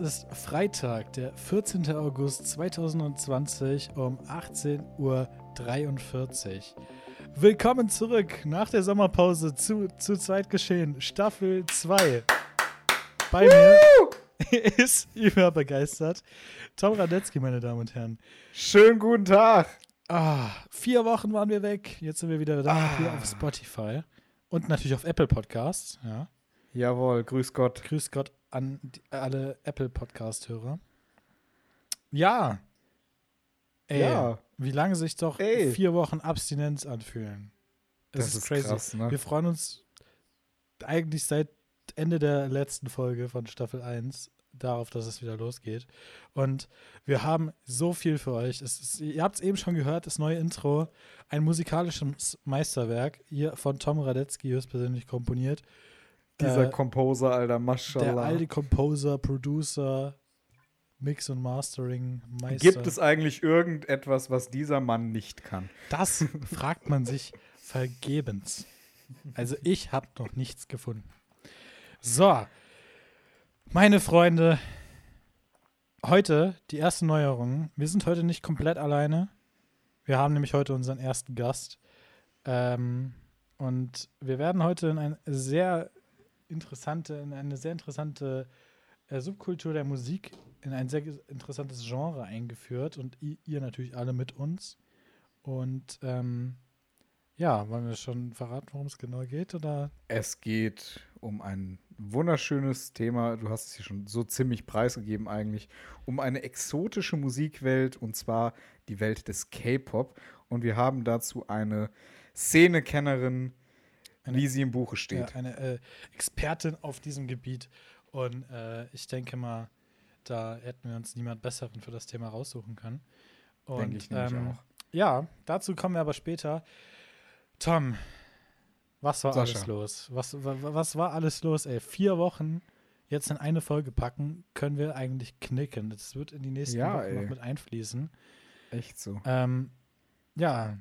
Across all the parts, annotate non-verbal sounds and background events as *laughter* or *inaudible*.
Es ist Freitag, der 14. August 2020 um 18.43 Uhr. Willkommen zurück nach der Sommerpause zu Zu zweit geschehen, Staffel 2. Bei mir ist überbegeistert Tom Radetzky, meine Damen und Herren. Schönen guten Tag. Ah, vier Wochen waren wir weg. Jetzt sind wir wieder da Ah. hier auf Spotify und natürlich auf Apple Podcasts. Ja. Jawohl, grüß Gott. Grüß Gott an alle Apple Podcast-Hörer. Ja. Ey, Ja. wie lange sich doch Ey. vier Wochen Abstinenz anfühlen. Es Das ist krass, ne? Wir freuen uns eigentlich seit Ende der letzten Folge von Staffel 1 darauf, dass es wieder losgeht. Und wir haben so viel für euch. Ist, ihr habt es eben schon gehört, das neue Intro, ein musikalisches Meisterwerk, hier von Tom Radetzky höchstpersönlich komponiert. Dieser Äh, Composer, Alter, der Maschallah. alte Composer, Producer, Mix und Mastering, Meister. Gibt es eigentlich irgendetwas, was dieser Mann nicht kann? Das fragt man sich vergebens. Also ich habe noch nichts gefunden. So, meine Freunde, heute die erste Neuerung. Wir sind heute nicht komplett alleine. Wir haben nämlich heute unseren ersten Gast. Ähm, und wir werden heute in eine sehr interessante, in eine sehr interessante äh, Subkultur der Musik, in ein sehr interessantes Genre eingeführt und ihr natürlich alle mit uns. Und ähm, ja, wollen wir schon verraten, worum es genau geht? Oder? Es geht um ein wunderschönes Thema. Du hast es hier schon so ziemlich preisgegeben eigentlich. Um eine exotische Musikwelt und zwar die Welt des K-Pop. Und wir haben dazu eine Szenekennerin, Eine- wie sie im Buche Ja, steht. eine äh, Expertin auf diesem Gebiet. Und äh, ich denke mal, da hätten wir uns niemand Besseren für das Thema raussuchen können. Und, Denke ich ähm, auch. Ja, dazu kommen wir aber später. Tom, was war Sascha. alles los? Was, wa, wa- was war alles los, ey? Vier Wochen jetzt in eine Folge packen, können wir eigentlich knicken. Das wird in die nächsten Ja, Wochen noch ey. mit einfließen. Echt so. Ähm, ja.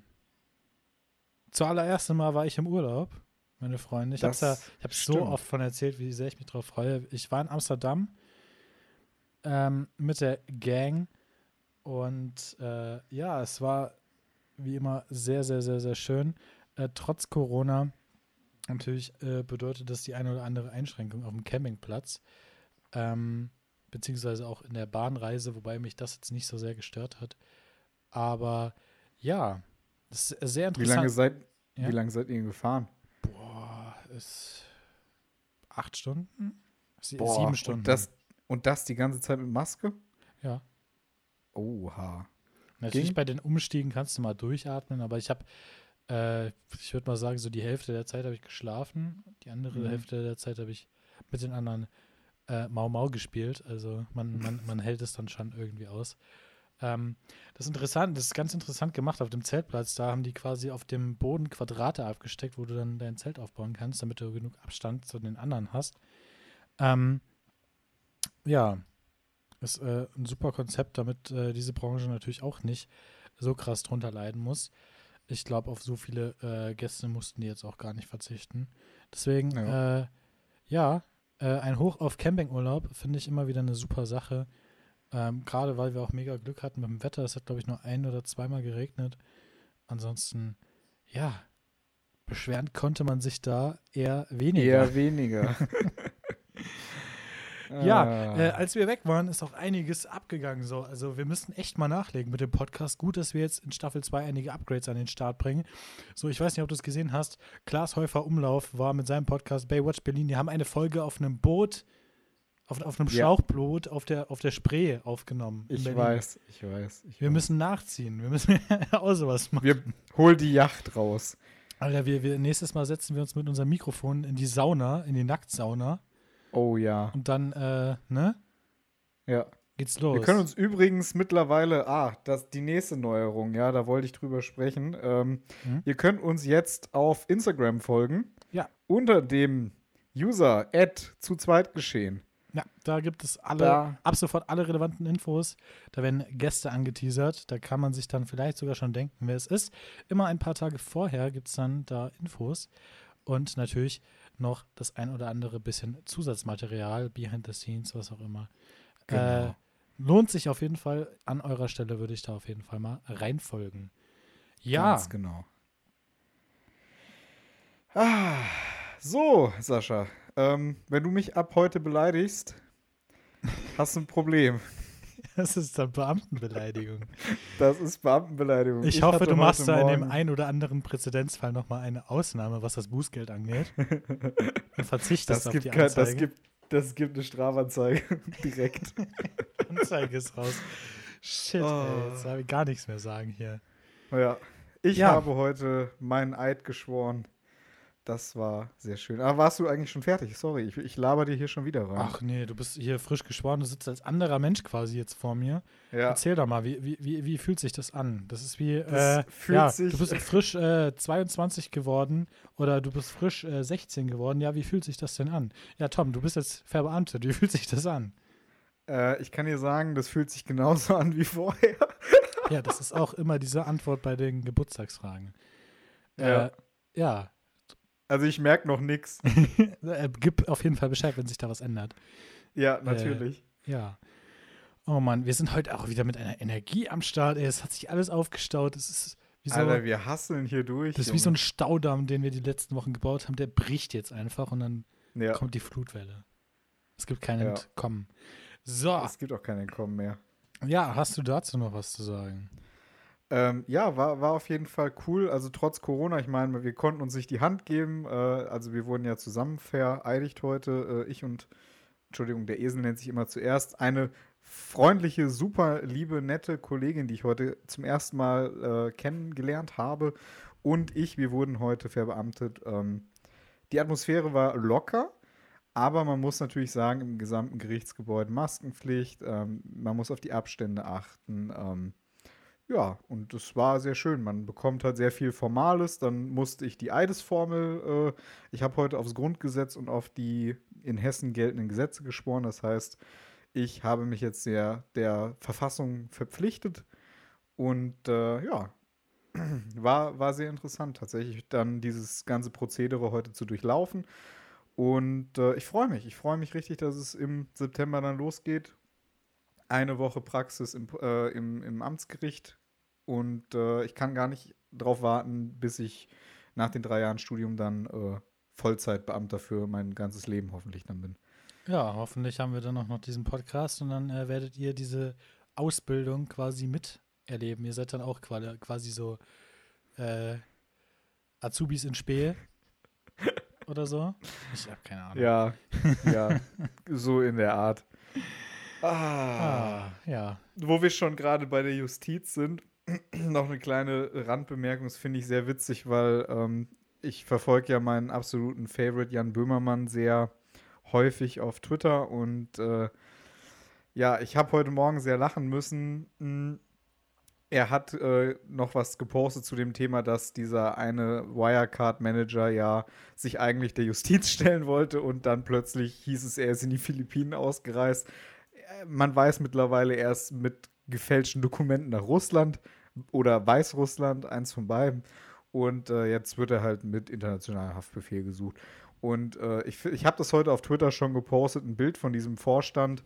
Zuallererst Mal war ich im Urlaub, meine Freunde. Ich habe ja, ich hab's so oft von erzählt, wie sehr ich mich drauf freue. Ich war in Amsterdam ähm, mit der Gang und äh, ja, es war wie immer sehr, sehr, sehr, sehr schön. Äh, trotz Corona natürlich äh, bedeutet das die eine oder andere Einschränkung auf dem Campingplatz. Ähm, beziehungsweise auch in der Bahnreise, wobei mich das jetzt nicht so sehr gestört hat. Aber ja, das ist sehr Wie interessant. lange, seid, Ja? wie lange seid ihr gefahren? Ist acht Stunden? Sie, Boah, sieben Stunden. Und das, und das die ganze Zeit mit Maske? ja. Oha. Natürlich ging? bei den Umstiegen kannst du mal durchatmen, aber ich habe, äh, ich würde mal sagen, so die Hälfte der Zeit habe ich geschlafen, die andere Mhm. Hälfte der Zeit habe ich mit den anderen äh, Mau Mau gespielt. Also man, man, man hält es dann schon irgendwie aus. Ähm, das ist interessant, das ist ganz interessant gemacht auf dem Zeltplatz. Da haben die quasi auf dem Boden Quadrate abgesteckt, wo du dann dein Zelt aufbauen kannst, damit du genug Abstand zu den anderen hast. Ähm, ja, ist äh, ein super Konzept, damit äh, diese Branche natürlich auch nicht so krass drunter leiden muss. Ich glaube, auf so viele äh, Gäste mussten die jetzt auch gar nicht verzichten. Deswegen, ja, äh, ja äh, ein Hoch auf Campingurlaub finde ich immer wieder eine super Sache. Ähm, Gerade weil wir auch mega Glück hatten mit dem Wetter. Es hat, glaube ich, nur ein oder zweimal geregnet. Ansonsten, ja, beschweren konnte man sich da eher weniger. Eher weniger. *laughs* Ja, Ah. äh, als wir weg waren, ist auch einiges abgegangen. So. Also wir müssen echt mal nachlegen mit dem Podcast. Gut, dass wir jetzt in Staffel 2 einige Upgrades an den Start bringen. So, ich weiß nicht, ob du es gesehen hast. Klaas Häufer Umlauf war mit seinem Podcast Baywatch Berlin. Die haben eine Folge auf einem Boot, auf, auf einem Ja. Schlauchboot auf der, auf der Spree aufgenommen. ich weiß, ich weiß. Ich Wir weiß. müssen nachziehen. Wir müssen *laughs* auch sowas machen. Wir hol die Yacht raus. Alter, wir, wir, nächstes Mal setzen wir uns mit unserem Mikrofon in die Sauna, in die Nacktsauna. Oh ja. Und dann, äh, ne? Ja. Geht's los. Wir können uns übrigens mittlerweile, ah, das die nächste Neuerung, ja, da wollte ich drüber sprechen. Ähm, Mhm. Ihr könnt uns jetzt auf Instagram folgen. Ja. Unter dem User zu zweit geschehen. Ja, da gibt es alle, Da- ab sofort alle relevanten Infos. Da werden Gäste angeteasert. Da kann man sich dann vielleicht sogar schon denken, wer es ist. Immer ein paar Tage vorher gibt es dann da Infos. Und natürlich noch das ein oder andere bisschen Zusatzmaterial, Behind the Scenes, was auch immer. Genau. Äh, lohnt sich auf jeden Fall. An eurer Stelle würde ich da auf jeden Fall mal reinfolgen. Ja. Ganz genau. Ah, so, Sascha. Ähm, wenn du mich ab heute beleidigst, hast du ein Problem. *laughs* Das ist dann Beamtenbeleidigung. Das ist Beamtenbeleidigung. Ich, ich hoffe, du machst da in dem einen oder anderen Präzedenzfall nochmal eine Ausnahme, was das Bußgeld angeht. Und verzichtest das auf gibt die Anzeige. Das gibt, das gibt eine Strafanzeige *laughs* direkt. *laughs* Anzeige ist raus. Shit, oh. ey, jetzt darf ich gar nichts mehr sagen hier. Ja, ich ja. habe heute meinen Eid geschworen. Das war sehr schön. Aber warst du eigentlich schon fertig? Sorry, ich, ich laber dir hier schon wieder rein. Ach nee, du bist hier frisch geschworen, du sitzt als anderer Mensch quasi jetzt vor mir. Ja. Erzähl doch mal, wie, wie, wie, wie fühlt sich das an? Das ist wie, das äh, ja, du bist frisch äh, 22 geworden oder du bist frisch äh, 16 geworden. Ja, wie fühlt sich das denn an? Ja, Tom, du bist jetzt verbeamtet. Wie *laughs* fühlt sich das an? Äh, ich kann dir sagen, das fühlt sich genauso *laughs* an wie vorher. ja, das ist auch immer diese Antwort bei den Geburtstagsfragen. Ja. Äh, ja, also ich merke noch nichts. *laughs* Äh, gib auf jeden Fall Bescheid, wenn sich da was ändert. Ja, natürlich. Äh, ja. Oh Mann, wir sind heute auch wieder mit einer Energie am Start. Ey, es hat sich alles aufgestaut. Es ist wie so, Alter, wir hasseln hier durch. Das ist wie so ein Staudamm, den wir die letzten Wochen gebaut haben. Der bricht jetzt einfach und dann ja. kommt die Flutwelle. Es gibt kein ja. Entkommen. So. Es gibt auch kein Entkommen mehr. Ja, hast du dazu noch was zu sagen? Ähm, ja, war, war auf jeden Fall cool. Also trotz Corona, ich meine, wir konnten uns nicht die Hand geben. Äh, also wir wurden ja zusammen vereidigt heute. Äh, ich und, Entschuldigung, der Esel nennt sich immer zuerst. Eine freundliche, super liebe, nette Kollegin, die ich heute zum ersten Mal äh, kennengelernt habe. Und ich, wir wurden heute verbeamtet. Ähm, die Atmosphäre war locker. Aber man muss natürlich sagen, im gesamten Gerichtsgebäude Maskenpflicht, ähm, man muss auf die Abstände achten. Ja, und das war sehr schön. Man bekommt halt sehr viel Formales. Dann musste ich die Eidesformel, äh, ich habe heute aufs Grundgesetz und auf die in Hessen geltenden Gesetze geschworen. Das heißt, ich habe mich jetzt sehr der Verfassung verpflichtet. Und äh, ja, *clears throat* war, war sehr interessant, tatsächlich dann dieses ganze Prozedere heute zu durchlaufen. Und äh, ich freue mich. Ich freue mich richtig, dass es im September dann losgeht eine Woche Praxis im, äh, im, im Amtsgericht und äh, ich kann gar nicht drauf warten, bis ich nach den drei Jahren Studium dann äh, Vollzeitbeamter für mein ganzes Leben hoffentlich dann bin. Ja, hoffentlich haben wir dann auch noch diesen Podcast und dann äh, werdet ihr diese Ausbildung quasi miterleben. Ihr seid dann auch quasi so äh, Azubis in Spee *laughs* oder so. Ich habe keine Ahnung. Ja, ja, so in der Art. Ah, ah, ja. Wo wir schon gerade bei der Justiz sind, *clears throat* noch eine kleine Randbemerkung, das finde ich sehr witzig, weil ähm, ich verfolge ja meinen absoluten Favorite Jan Böhmermann sehr häufig auf Twitter und äh, ja, ich habe heute Morgen sehr lachen müssen. Hm, er hat äh, noch was gepostet zu dem Thema, dass dieser eine Wirecard-Manager ja sich eigentlich der Justiz *laughs* stellen wollte und dann plötzlich hieß es, er ist in die Philippinen ausgereist man weiß mittlerweile, er ist mit gefälschten Dokumenten nach Russland oder Weißrussland, eins von beiden. Und äh, jetzt wird er halt mit internationalem Haftbefehl gesucht. Und äh, ich, ich habe das heute auf Twitter schon gepostet, ein Bild von diesem Vorstand.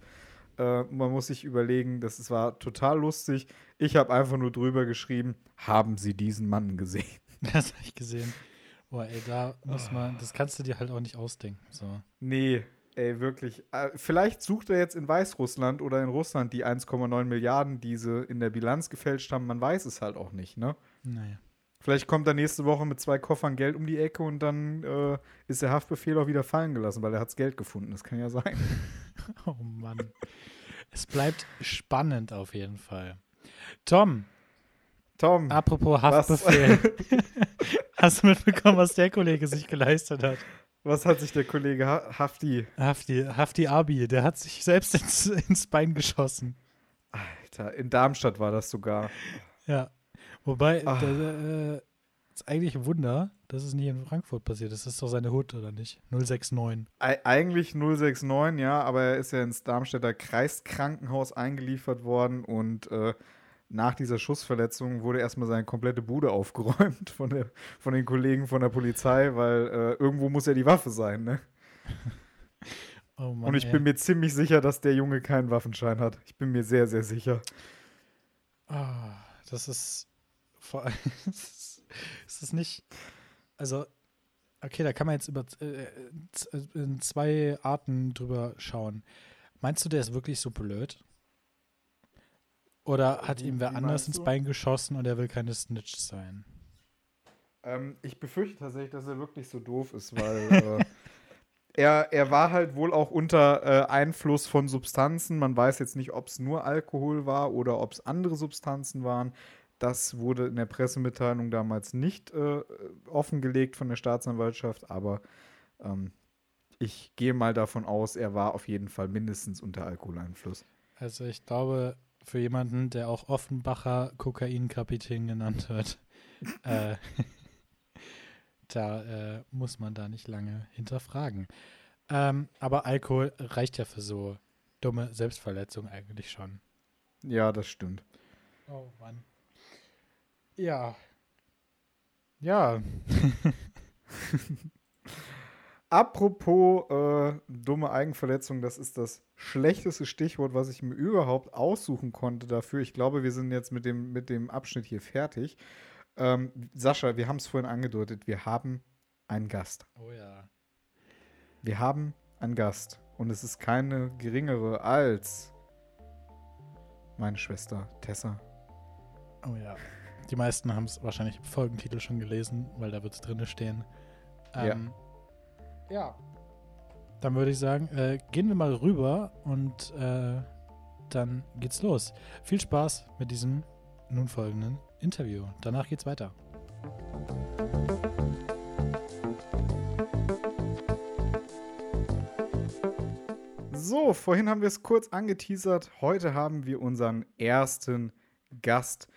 Äh, man muss sich überlegen, das war total lustig. Ich habe einfach nur drüber geschrieben, haben Sie diesen Mann gesehen? *laughs* Das habe ich gesehen. Boah, ey, da muss man, das kannst du dir halt auch nicht ausdenken. So. Nee, Ey, wirklich. Äh, vielleicht sucht er jetzt in Weißrussland oder in Russland die 1,9 Milliarden, die sie in der Bilanz gefälscht haben. Man weiß es halt auch nicht, ne? Naja. Vielleicht kommt er nächste Woche mit zwei Koffern Geld um die Ecke und dann äh, ist der Haftbefehl auch wieder fallen gelassen, weil er hat's Geld gefunden. Das kann ja sein. *laughs* oh Mann. es bleibt spannend auf jeden Fall. Tom. Tom. Apropos Haftbefehl. *laughs* Hast du mitbekommen, was der Kollege sich geleistet hat? Was hat sich der Kollege Hafti? Hafti, Hafti Abi, der hat sich selbst ins, *laughs* ins Bein geschossen. Alter, in Darmstadt war das sogar. Ja. Wobei, ah. der, äh, ist eigentlich ein Wunder, dass es nicht in Frankfurt passiert. Das ist doch seine Hut, oder nicht? 069. E eigentlich 069, ja, aber er ist ja ins Darmstädter Kreiskrankenhaus eingeliefert worden und äh, nach dieser Schussverletzung wurde erstmal seine komplette Bude *laughs* aufgeräumt von, der, von den Kollegen von der Polizei, weil äh, irgendwo muss ja die Waffe sein, ne? Oh Mann, Und ich ey. bin mir ziemlich sicher, dass der Junge keinen Waffenschein hat. Ich bin mir sehr, sehr sicher. Ah, das ist vor allem. *laughs* Es ist es nicht. Also, okay, da kann man jetzt über äh, z- in zwei Arten drüber schauen. Meinst du, der ist wirklich so blöd? Oder hat Wie- ihm wer anders ins? Bein geschossen und er will keine Snitch sein? Ähm, ich befürchte tatsächlich, dass er wirklich so doof ist, weil äh, *laughs* er, er war halt wohl auch unter äh, Einfluss von Substanzen. Man weiß jetzt nicht, ob es nur Alkohol war oder ob es andere Substanzen waren. Das wurde in der Pressemitteilung damals nicht äh, offengelegt von der Staatsanwaltschaft, aber ähm, ich gehe mal davon aus, er war auf jeden Fall mindestens unter Alkoholeinfluss. Also, ich glaube, für jemanden, der auch Offenbacher Kokainkapitän genannt wird, *laughs* äh, *laughs* da äh, muss man da nicht lange hinterfragen. Ähm, aber Alkohol reicht ja für so dumme Selbstverletzung eigentlich schon. Ja, das stimmt. Oh Mann. Ja. Ja. *laughs* Apropos äh, dumme Eigenverletzung, das ist das schlechteste Stichwort, was ich mir überhaupt aussuchen konnte dafür. Ich glaube, wir sind jetzt mit dem, mit dem Abschnitt hier fertig. Ähm, Sascha, wir haben es vorhin angedeutet, wir haben einen Gast. Oh ja. Wir haben einen Gast. Und es ist keine geringere als meine Schwester Tessa. Oh ja. Die meisten haben es wahrscheinlich im Folgentitel schon gelesen, weil da wird es drinne stehen. Ähm, ja. Dann würde ich sagen, äh, gehen wir mal rüber und äh, dann geht's los. Viel Spaß mit diesem nun folgenden Interview. Danach geht's weiter. So, vorhin haben wir es kurz angeteasert. Heute haben wir unseren ersten Gast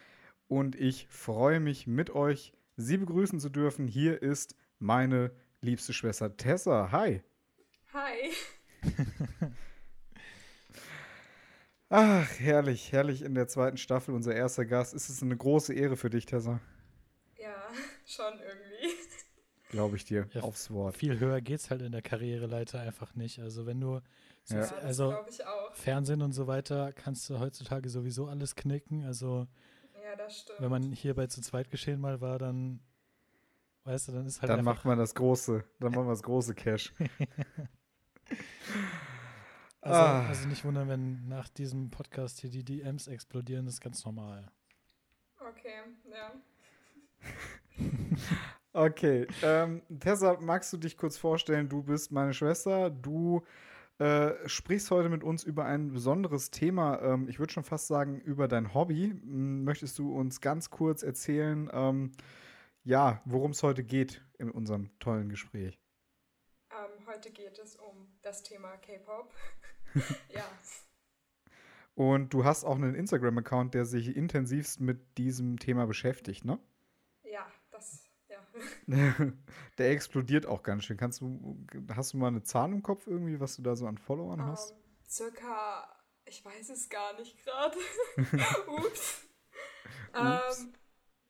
und ich freue mich mit euch, sie begrüßen zu dürfen. Hier ist meine liebste Schwester Tessa. Hi. Hi. *laughs* Ach, herrlich, herrlich in der zweiten Staffel, unser erster Gast. Ist es eine große Ehre für dich, Tessa? Ja, *laughs* schon irgendwie. Glaube ich dir, Ja, aufs Wort. Viel höher geht's halt in der Karriereleiter einfach nicht. Also wenn du Ja. Das also glaube ich auch. Fernsehen und so weiter kannst du heutzutage sowieso alles knicken. Also Ja, das stimmt. wenn man hier bei zu zweit geschehen mal war, dann weißt du, dann ist halt Dann macht man das große, dann machen wir das große Cash. *laughs* *laughs* Also, Ah. also nicht wundern, wenn nach diesem Podcast hier die DMs explodieren, das ist ganz normal. okay, ja. *laughs* Okay, ähm, Tessa, magst du dich kurz vorstellen? Du bist meine Schwester. Du äh, sprichst heute mit uns über ein besonderes Thema. Ähm, ich würde schon fast sagen, über dein Hobby. Möchtest du uns ganz kurz erzählen, ähm, ja, worum es heute geht in unserem tollen Gespräch? Ähm, heute geht es um das Thema K-Pop. *laughs* ja, Und du hast auch einen Instagram-Account, der sich intensivst mit diesem Thema beschäftigt, ne? ja, das, ja. *laughs* der explodiert auch ganz schön. Kannst du, hast du mal eine Zahl im Kopf irgendwie, was du da so an Followern hast? Ähm, circa, ich weiß es gar nicht gerade. *laughs* Ups. Ähm,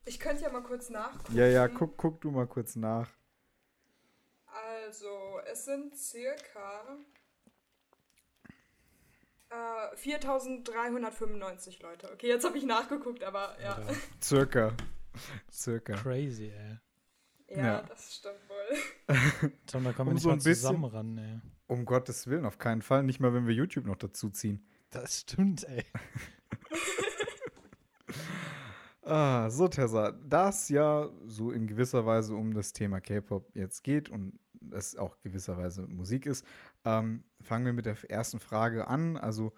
ich könnte ja mal kurz nachgucken. Ja, ja, guck, guck du mal kurz nach. Also, es sind circa äh, 4395 Leute. Okay, jetzt habe ich nachgeguckt, aber ja. Alter, Circa. Circa. Crazy, ey. Ja, Ja. das stimmt wohl. *laughs* Tom, da kommen wir Um nicht so mal ein bisschen- zusammen ran, ey. Um Gottes Willen, auf keinen Fall. Nicht mal, wenn wir YouTube noch dazu ziehen. Das stimmt, ey. Ah, so, Tessa, da es ja so in gewisser Weise um das Thema K-Pop jetzt geht und es auch gewisserweise Musik ist, ähm, fangen wir mit der ersten Frage an. Also,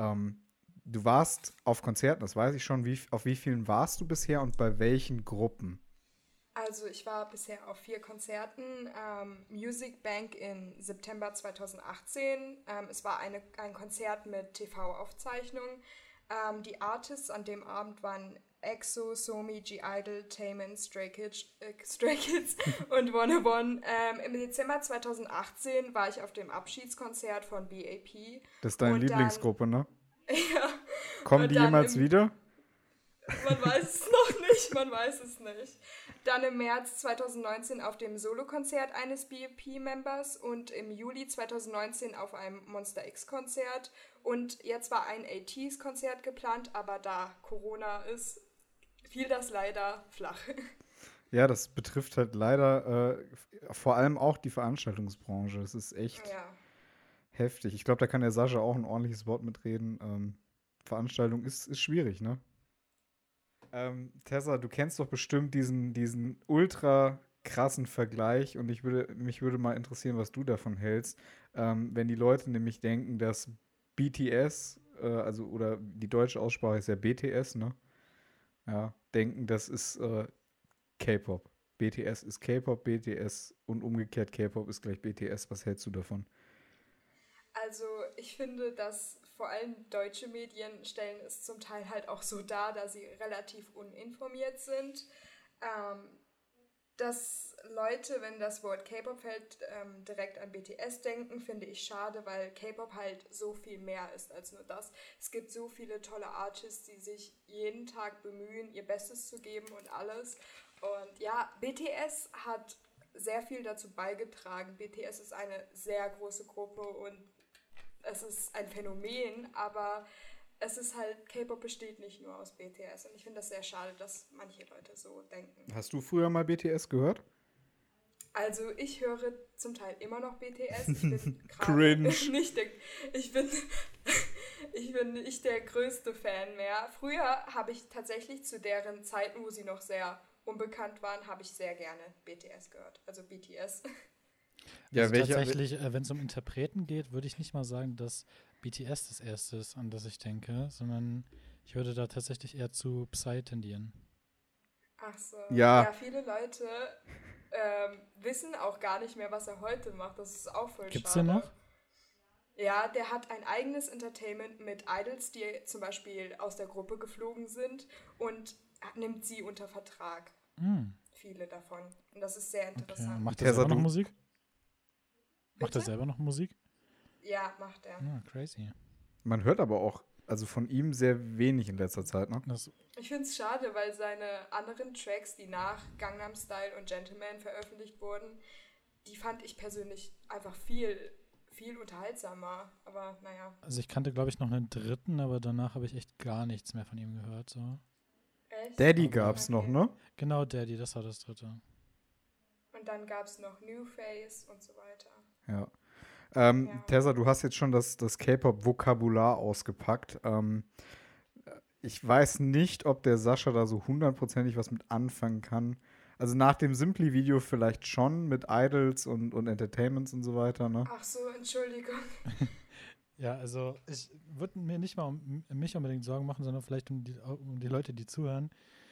ähm, du warst auf Konzerten, das weiß ich schon. Wie, auf wie vielen warst du bisher und bei welchen Gruppen? Also ich war bisher auf vier Konzerten. Ähm, Music Bank in September 2018. Ähm, es war eine, ein Konzert mit TV-Aufzeichnung. Ähm, die Artists an dem Abend waren EXO, Somi, G-Idol, Taemin, Stray Kids, äh, Stray Kids *laughs* und One One. Ähm, Im Dezember 2018 war ich auf dem Abschiedskonzert von BAP. Das ist deine Und dann- Lieblingsgruppe, ne? *laughs* ja, Kommen die dann jemals im- wieder? man weiß es noch nicht. man weiß es nicht. Dann im März 2019 auf dem Solokonzert eines BEP-Members und im Juli 2019 auf einem Monster X-Konzert. Und jetzt war ein ATs-Konzert geplant, aber da Corona ist, fiel das leider flach. Ja, das betrifft halt leider äh, vor allem auch die Veranstaltungsbranche. Das ist echt Ja. heftig. Ich glaube, da kann der Sascha auch ein ordentliches Wort mitreden. Ähm, Veranstaltung ist, ist schwierig, ne? Ähm, Tessa, du kennst doch bestimmt diesen, diesen ultra krassen Vergleich und ich würde, mich würde mal interessieren, was du davon hältst, ähm, wenn die Leute nämlich denken, dass BTS, äh, also oder die deutsche Aussprache ist ja BTS, ne? Ja, denken, das ist äh, K-Pop. BTS ist K-Pop, BTS und umgekehrt K-Pop ist gleich BTS. Was hältst du davon? Also ich finde, dass vor allem deutsche Medien stellen es zum Teil halt auch so dar, da sie relativ uninformiert sind. Ähm, dass Leute, wenn das Wort K-Pop fällt, ähm, direkt an BTS denken, finde ich schade, weil K-Pop halt so viel mehr ist als nur das. Es gibt so viele tolle Artists, die sich jeden Tag bemühen, ihr Bestes zu geben und alles. Und ja, BTS hat sehr viel dazu beigetragen. BTS ist eine sehr große Gruppe und es ist ein Phänomen, aber es ist halt, K-Pop besteht nicht nur aus BTS. Und ich finde das sehr schade, dass manche Leute so denken. Hast du früher mal BTS gehört? Also ich höre zum Teil immer noch BTS. Ich bin *laughs* gerade Cringe. *laughs* nicht der, ich bin, *laughs* ich bin nicht der größte Fan mehr. Früher habe ich tatsächlich zu deren Zeiten, wo sie noch sehr unbekannt waren, habe ich sehr gerne BTS gehört. Also BTS. Ja, also welche- tatsächlich, äh, wenn es um Interpreten geht, würde ich nicht mal sagen, dass BTS das erste ist, an das ich denke, sondern ich würde da tatsächlich eher zu Psy tendieren. Ach so. Ja. viele Leute ähm, wissen auch gar nicht mehr, was er heute macht. Das ist auch voll Gibt's schade. den noch? Ja, der hat ein eigenes Entertainment mit Idols, die zum Beispiel aus der Gruppe geflogen sind und nimmt sie unter Vertrag. Hm, Viele davon. Und das ist sehr okay. interessant. Macht er selber noch Musik? Macht er Bitte? selber noch Musik? Ja, macht er. Ah, crazy. Man hört aber auch, also von ihm sehr wenig in letzter Zeit, ne? Ich finde es schade, weil seine anderen Tracks, die nach Gangnam Style und Gentleman veröffentlicht wurden, die fand ich persönlich einfach viel, viel unterhaltsamer. Aber naja, also ich kannte, glaube ich, noch einen dritten, aber danach habe ich echt gar nichts mehr von ihm gehört. So. echt. Daddy Aber- gab's noch, Okay. ne? Genau, Daddy, das war das dritte. Und dann gab es noch New Face und so weiter. Ja. Ähm, Ja. Tessa, du hast jetzt schon das, das K-Pop-Vokabular ausgepackt. Ähm, ich weiß nicht, ob der Sascha da so hundertprozentig was mit anfangen kann. Also nach dem Simply-Video vielleicht schon mit Idols und, und Entertainments und so weiter, ne? Ach so, Entschuldigung. *laughs* Ja, also ich würde mir nicht mal um mich unbedingt Sorgen machen, sondern vielleicht um die, um die Leute, die zuhören.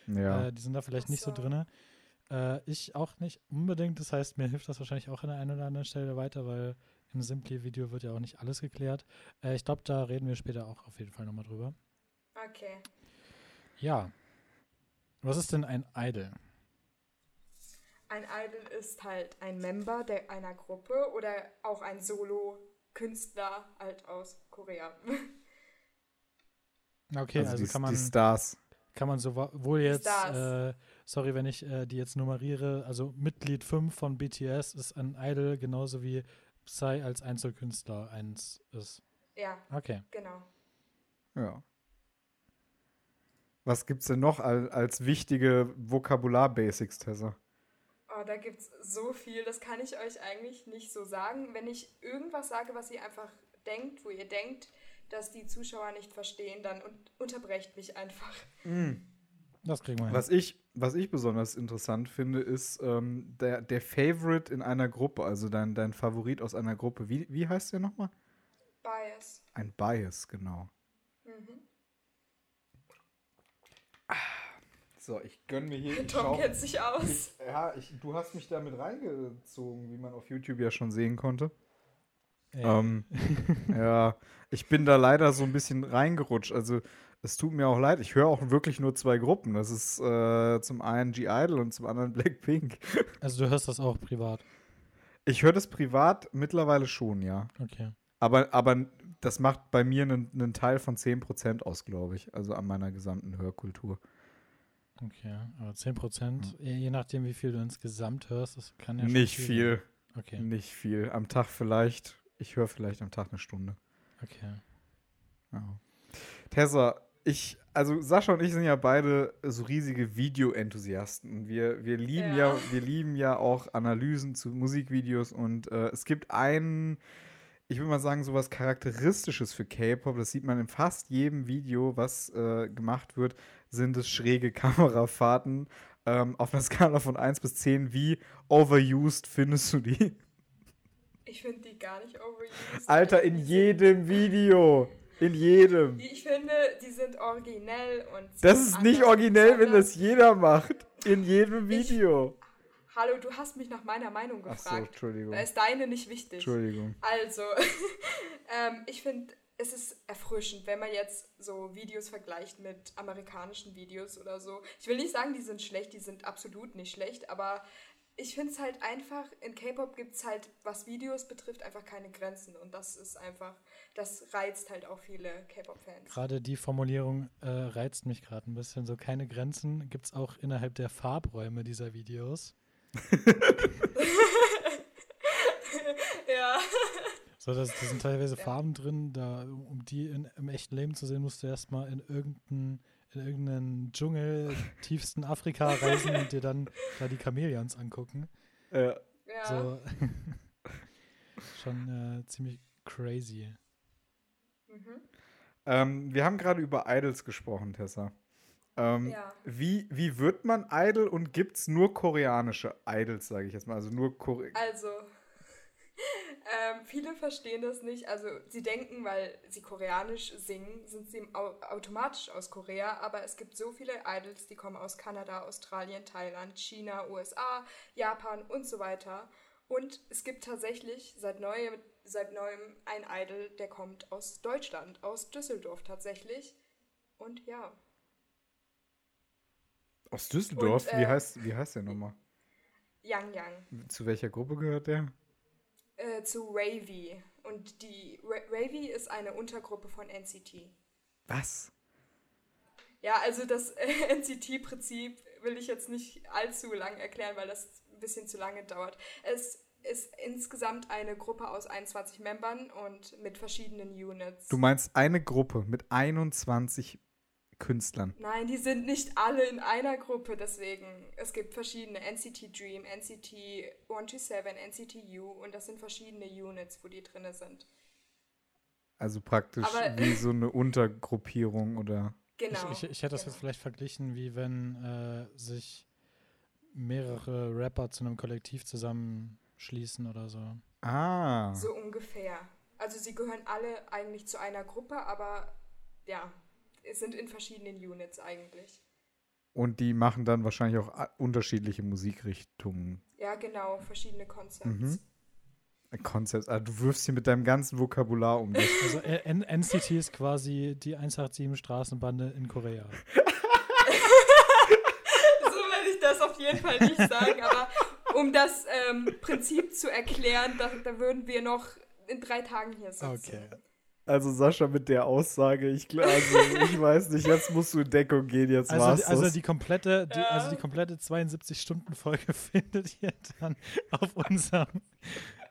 Ja. Äh, die sind da vielleicht Ach nicht so so. drin. Äh, ich auch nicht unbedingt. Das heißt, mir hilft das wahrscheinlich auch an der einen oder anderen Stelle weiter, weil im Simply-Video wird ja auch nicht alles geklärt. Äh, ich glaube, da reden wir später auch auf jeden Fall nochmal drüber. Okay. Ja. Was ist denn ein Idol? Ein Idol ist halt ein Member der, einer Gruppe oder auch ein Solo-Künstler halt aus Korea. *laughs* Okay, also also, die, kann, die man, Stars. kann man sowohl jetzt, Stars. äh, sorry, wenn ich äh, die jetzt nummeriere, also Mitglied 5 von BTS ist ein Idol, genauso wie Psy als Einzelkünstler eins ist. Ja, Okay. genau. Ja. Was gibt's denn noch als, als wichtige Vokabular-Basics, Tessa? Oh, da gibt es so viel, das kann ich euch eigentlich nicht so sagen. Wenn ich irgendwas sage, was ihr einfach denkt, wo ihr denkt, dass die Zuschauer nicht verstehen, dann un unterbrecht mich einfach. Das kriegen wir hin. Was ich, was ich besonders interessant finde, ist ähm, der, der Favorite in einer Gruppe, also dein, dein Favorit aus einer Gruppe. Wie, wie heißt der nochmal? Bias. Ein Bias, genau. Mhm. So, ich gönn mir hier. ich Tom schau- kennt sich aus. Ja, ich, du hast mich damit reingezogen, wie man auf YouTube ja schon sehen konnte. Ähm, *laughs* ja, ich bin da leider so ein bisschen reingerutscht. Also, es tut mir auch leid. Ich höre auch wirklich nur zwei Gruppen. Das ist äh, zum einen G-Idol und zum anderen *laughs* Blackpink. Also du hörst das auch privat. Ich höre das privat mittlerweile schon, ja. Okay. Aber, aber das macht bei mir einen, einen Teil von 10% aus, glaube ich. Also an meiner gesamten Hörkultur. Okay, aber 10 Prozent, je, nachdem, wie viel du insgesamt hörst, das kann ja schon Nicht sein. viel. Okay, Nicht viel. Am Tag vielleicht. Ich höre vielleicht am Tag eine Stunde. okay. Ja. Tessa, ich, also Sascha und ich sind ja beide so riesige Video-Enthusiasten. Und wir, wir lieben ja. Ja. wir lieben ja auch Analysen zu Musikvideos und äh, es gibt einen, ich will mal sagen, sowas Charakteristisches für K-Pop. Das sieht man in fast jedem Video, was äh, gemacht wird, sind es schräge *laughs* Kamerafahrten. Ähm, auf einer Skala von 1 bis 10, wie overused findest du die? Ich finde die gar nicht overused. Alter, in jedem Video. In jedem. Ich finde, die sind originell und. Das ist nicht originell, wenn das jeder macht. In jedem Ich- Video. Hallo, du hast mich nach meiner Meinung Ach so, gefragt. Entschuldigung. da ist deine nicht wichtig. Entschuldigung. Also, *laughs* ähm, ich finde, es ist erfrischend, wenn man jetzt so Videos vergleicht mit amerikanischen Videos oder so. Ich will nicht sagen, die sind schlecht, die sind absolut nicht schlecht, aber ich finde es halt einfach, in K-Pop gibt es halt, was Videos betrifft, einfach keine Grenzen. Und das ist einfach, das reizt halt auch viele K-Pop-Fans. Gerade die Formulierung äh, reizt mich gerade ein bisschen. So keine Grenzen gibt es auch innerhalb der Farbräume dieser Videos. *laughs* ja. So, da sind teilweise Ja. Farben drin, da, um die in, im echten Leben zu sehen, musst du erstmal in irgendeinen in irgendeinen Dschungel tiefsten Afrika *laughs* reisen und dir dann da die Chamäleons angucken. Äh, ja. So *laughs* schon äh, ziemlich crazy. Mhm. ähm, wir haben gerade über Idols gesprochen, Tessa. Ähm, Ja. wie, wie wird man Idol und gibt es nur koreanische Idols, sage ich jetzt mal? Also nur Kore Also, *laughs* ähm, viele verstehen das nicht. Also, sie denken, weil sie koreanisch singen, sind sie au automatisch aus Korea. Aber es gibt so viele Idols, die kommen aus Kanada, Australien, Thailand, China, USA, Japan und so weiter. Und es gibt tatsächlich seit neuem, seit neuem ein Idol, der kommt aus Deutschland, aus Düsseldorf tatsächlich. Und ja, Aus Düsseldorf? Und, wie, äh, heißt, wie heißt der nochmal? Yang Yang. Zu welcher Gruppe gehört der? Äh, zu Ravy. Und die Ra Ravy ist eine Untergruppe von NCT. Was? Ja, also das *laughs* äh, NCT-Prinzip will ich jetzt nicht allzu lang erklären, weil das ein bisschen zu lange dauert. Es ist insgesamt eine Gruppe aus 21 Membern und mit verschiedenen Units. Du meinst eine Gruppe mit 21 Künstlern. Nein, die sind nicht alle in einer Gruppe, deswegen. Es gibt verschiedene NCT Dream, NCT 127, NCT U und das sind verschiedene Units, wo die drinne sind. Also praktisch Aber- wie so eine Untergruppierung oder. Genau. Ich, ich, ich hätte das genau. jetzt vielleicht verglichen, wie wenn äh, sich mehrere Rapper zu einem Kollektiv zusammenschließen oder so. Ah. So ungefähr. Also sie gehören alle eigentlich zu einer Gruppe, aber ja, es sind in verschiedenen Units eigentlich. Und die machen dann wahrscheinlich auch a- unterschiedliche Musikrichtungen. Ja, genau, verschiedene Concepts. Mhm. Konzept. Ah, du wirfst hier mit deinem ganzen Vokabular um dich. *laughs* Also äh, N NCT ist quasi die 187 Straßenbande in Korea. *laughs* So will ich das auf jeden Fall nicht sagen, aber um das ähm, Prinzip zu erklären, da, da würden wir noch in drei Tagen hier sitzen. Okay. Also Sascha mit der Aussage, ich, also, ich weiß nicht, jetzt musst du in Deckung gehen, jetzt Also, war's die- also das. die komplette, die, Ja. also die komplette 72-Stunden-Folge *laughs* findet ihr dann auf unserem,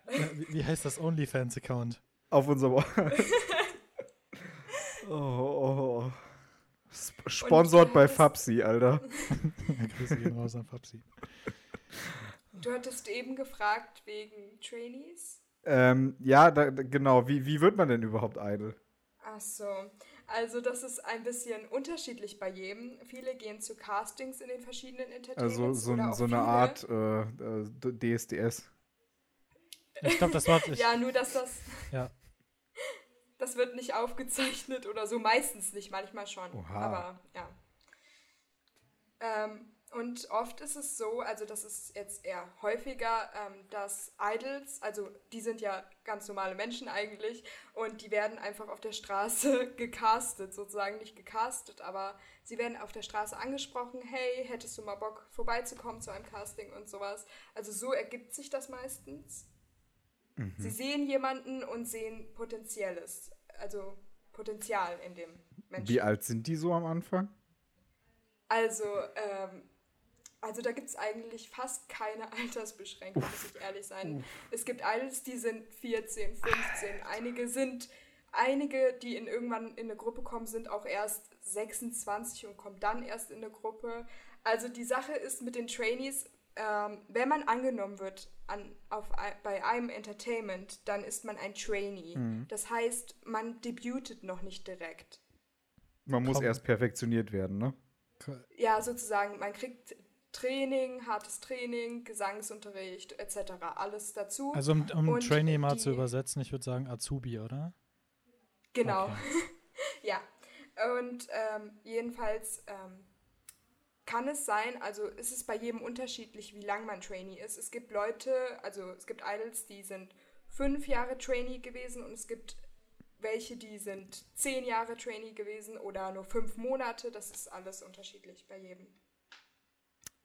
wie, wie heißt das, OnlyFans-Account. Auf unserem. *laughs* oh, oh, oh. Sp Sponsored bei Fabsi, Alter. *laughs* Grüße gehen raus an Fabsi. Du hattest eben gefragt wegen Trainees. Ähm, ja, da, genau. Wie, wie wird man denn überhaupt Idol? Ach so. Also das ist ein bisschen unterschiedlich bei jedem. Viele gehen zu Castings in den verschiedenen Entertainments. Also so, oder so eine viele- Art äh, äh, DSDS. Ich glaube, das Wort, *laughs* ich, Ja, nur dass das. Ja. *laughs* Das wird nicht aufgezeichnet oder so, meistens nicht, manchmal schon. Oha. Aber ja. Ähm, und oft ist es so, also das ist jetzt eher häufiger, ähm, dass Idols, also die sind ja ganz normale Menschen eigentlich und die werden einfach auf der Straße *laughs* gecastet, sozusagen nicht gecastet, aber sie werden auf der Straße angesprochen, hey, hättest du mal Bock vorbeizukommen zu einem Casting und sowas. Also so ergibt sich das meistens. Sie sehen jemanden und sehen Potenzielles, also Potenzial in dem Menschen. Wie alt sind die so am Anfang? Also, ähm, also da gibt es eigentlich fast keine *laughs* Altersbeschränkung, muss ich ehrlich sein. Uff. Es gibt Idols, die sind 14, 15, einige sind, einige, die in irgendwann in eine Gruppe kommen, sind auch erst 26 und kommen dann erst in eine Gruppe. Also die Sache ist mit den Trainees, ähm, wenn man angenommen wird an, auf, bei einem Entertainment, dann ist man ein Trainee. Mhm. Das heißt, man debutet noch nicht direkt. Man muss Komm. erst perfektioniert werden, ne? Ja, sozusagen. Man kriegt Training, hartes Training, Gesangsunterricht etc. Alles dazu. Also um, um Trainee mal die, zu übersetzen, ich würde sagen Azubi, oder? Genau. Okay. *laughs* ja. Und ähm, jedenfalls ähm, kann es sein, also ist es bei jedem unterschiedlich, wie lang man Trainee ist. Es gibt Leute, also es gibt Idols, die sind fünf Jahre Trainee gewesen und es gibt welche, die sind zehn Jahre Trainee gewesen oder nur fünf Monate. Das ist alles unterschiedlich bei jedem.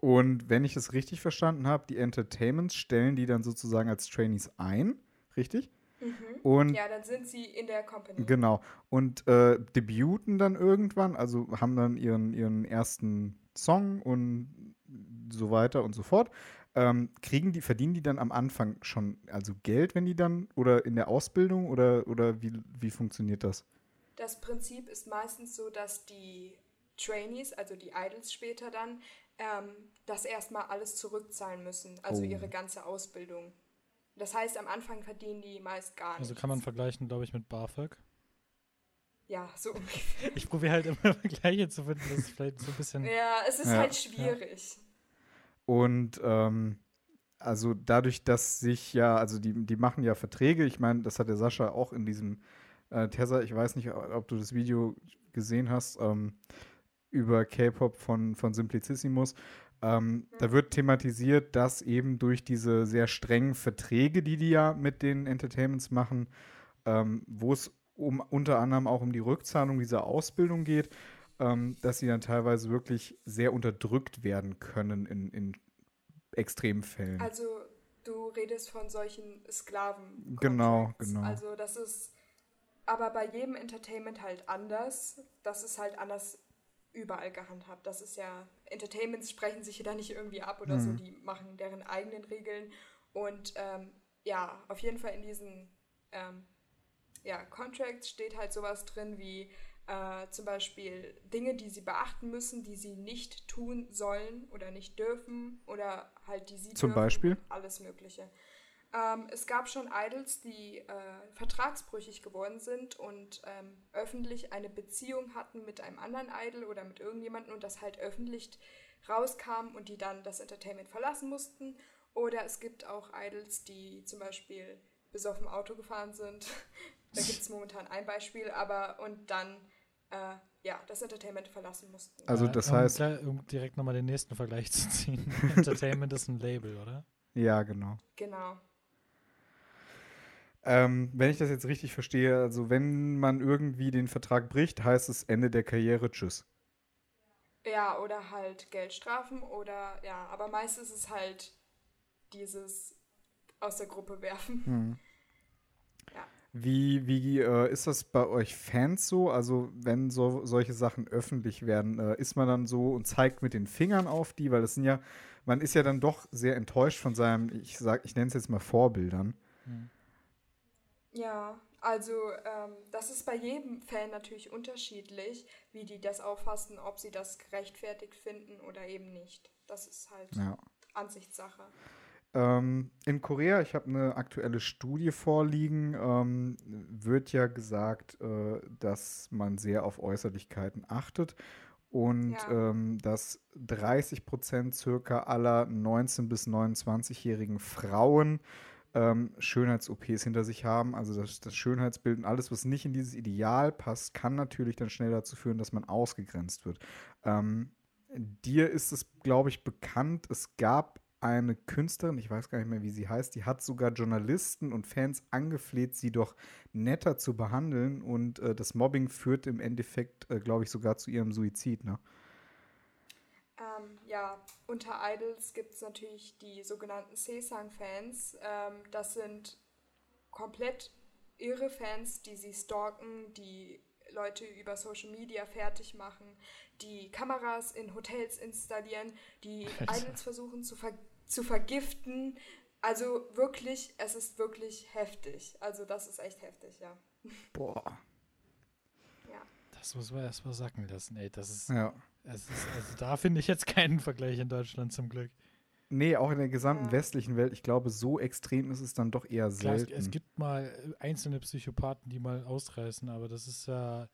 Und wenn ich es richtig verstanden habe, die Entertainments stellen die dann sozusagen als Trainees ein, richtig? Mhm. Und ja, dann sind sie in der Company. Genau. Und äh, debüten dann irgendwann, also haben dann ihren, ihren ersten Song und so weiter und so fort. Ähm, kriegen die, verdienen die dann am Anfang schon also Geld, wenn die dann oder in der Ausbildung oder, oder wie, wie funktioniert das? Das Prinzip ist meistens so, dass die Trainees, also die Idols später dann, ähm, das erstmal alles zurückzahlen müssen, also oh. ihre ganze Ausbildung. Das heißt, am Anfang verdienen die meist gar nichts. Also kann man vergleichen, glaube ich, mit BAföG. Ja, so *laughs* ungefähr. Ich probiere halt immer *laughs* Vergleiche zu finden, das ist vielleicht so ein bisschen. Ja, es ist ja, halt schwierig. Ja. Und ähm, also dadurch, dass sich ja, also die, die machen ja Verträge, ich meine, das hat der Sascha auch in diesem äh, Tessa, ich weiß nicht, ob du das Video gesehen hast, ähm, über K-Pop von, von Simplicissimus. Ähm, mhm. Da wird thematisiert, dass eben durch diese sehr strengen Verträge, die die ja mit den Entertainments machen, ähm, wo es um unter anderem auch um die Rückzahlung dieser Ausbildung geht, ähm, dass sie dann teilweise wirklich sehr unterdrückt werden können in, in extremen Fällen. Also du redest von solchen Sklaven. Genau, genau. Also das ist aber bei jedem Entertainment halt anders. Das ist halt anders überall gehandhabt. Das ist ja, Entertainments sprechen sich da nicht irgendwie ab oder mhm. so, die machen deren eigenen Regeln. Und ähm, ja, auf jeden Fall in diesen ähm, ja, Contracts steht halt sowas drin wie äh, zum Beispiel Dinge, die sie beachten müssen, die sie nicht tun sollen oder nicht dürfen oder halt die sie zum dürfen, Beispiel alles Mögliche. Ähm, es gab schon Idols, die äh, vertragsbrüchig geworden sind und ähm, öffentlich eine Beziehung hatten mit einem anderen Idol oder mit irgendjemandem und das halt öffentlich rauskam und die dann das Entertainment verlassen mussten. Oder es gibt auch Idols, die zum Beispiel besoffen Auto gefahren sind. *laughs* da gibt es momentan ein Beispiel, aber und dann äh, ja, das Entertainment verlassen mussten. Also das heißt. Um, um direkt nochmal den nächsten Vergleich zu ziehen. *laughs* Entertainment ist ein Label, oder? Ja, genau. Genau. Ähm, wenn ich das jetzt richtig verstehe, also wenn man irgendwie den Vertrag bricht, heißt es Ende der Karriere, tschüss. Ja, oder halt Geldstrafen oder ja, aber meistens ist es halt dieses aus der Gruppe werfen. Hm. Ja. Wie, wie äh, ist das bei euch Fans so? Also, wenn so, solche Sachen öffentlich werden, äh, ist man dann so und zeigt mit den Fingern auf die, weil das sind ja, man ist ja dann doch sehr enttäuscht von seinem, ich sag, ich nenne es jetzt mal Vorbildern. Hm. Ja, also ähm, das ist bei jedem Fan natürlich unterschiedlich, wie die das auffassen, ob sie das gerechtfertigt finden oder eben nicht. Das ist halt ja. Ansichtssache. Ähm, in Korea, ich habe eine aktuelle Studie vorliegen, ähm, wird ja gesagt, äh, dass man sehr auf Äußerlichkeiten achtet und ja. ähm, dass 30 Prozent circa aller 19- bis 29-jährigen Frauen ähm, Schönheits-OPs hinter sich haben. Also das, das Schönheitsbild und alles, was nicht in dieses Ideal passt, kann natürlich dann schnell dazu führen, dass man ausgegrenzt wird. Ähm, dir ist es, glaube ich, bekannt, es gab eine Künstlerin, ich weiß gar nicht mehr, wie sie heißt, die hat sogar Journalisten und Fans angefleht, sie doch netter zu behandeln und äh, das Mobbing führt im Endeffekt, äh, glaube ich, sogar zu ihrem Suizid, ne? Ja, unter Idols gibt es natürlich die sogenannten Sesang-Fans. Ähm, das sind komplett irre Fans, die sie stalken, die Leute über Social Media fertig machen, die Kameras in Hotels installieren, die *laughs* Idols versuchen zu, ver zu vergiften. Also wirklich, es ist wirklich heftig. Also das ist echt heftig, ja. Boah. Ja. Das muss man erst mal sacken lassen, ey. Das ist, Ja. Es ist also da finde ich jetzt keinen Vergleich in Deutschland zum Glück. Nee, auch in der gesamten Ja. westlichen Welt. Ich glaube, so extrem ist es dann doch eher Klar, es, selten. es gibt mal äh, einzelne Psychopathen, die mal ausreißen, aber das ist ja,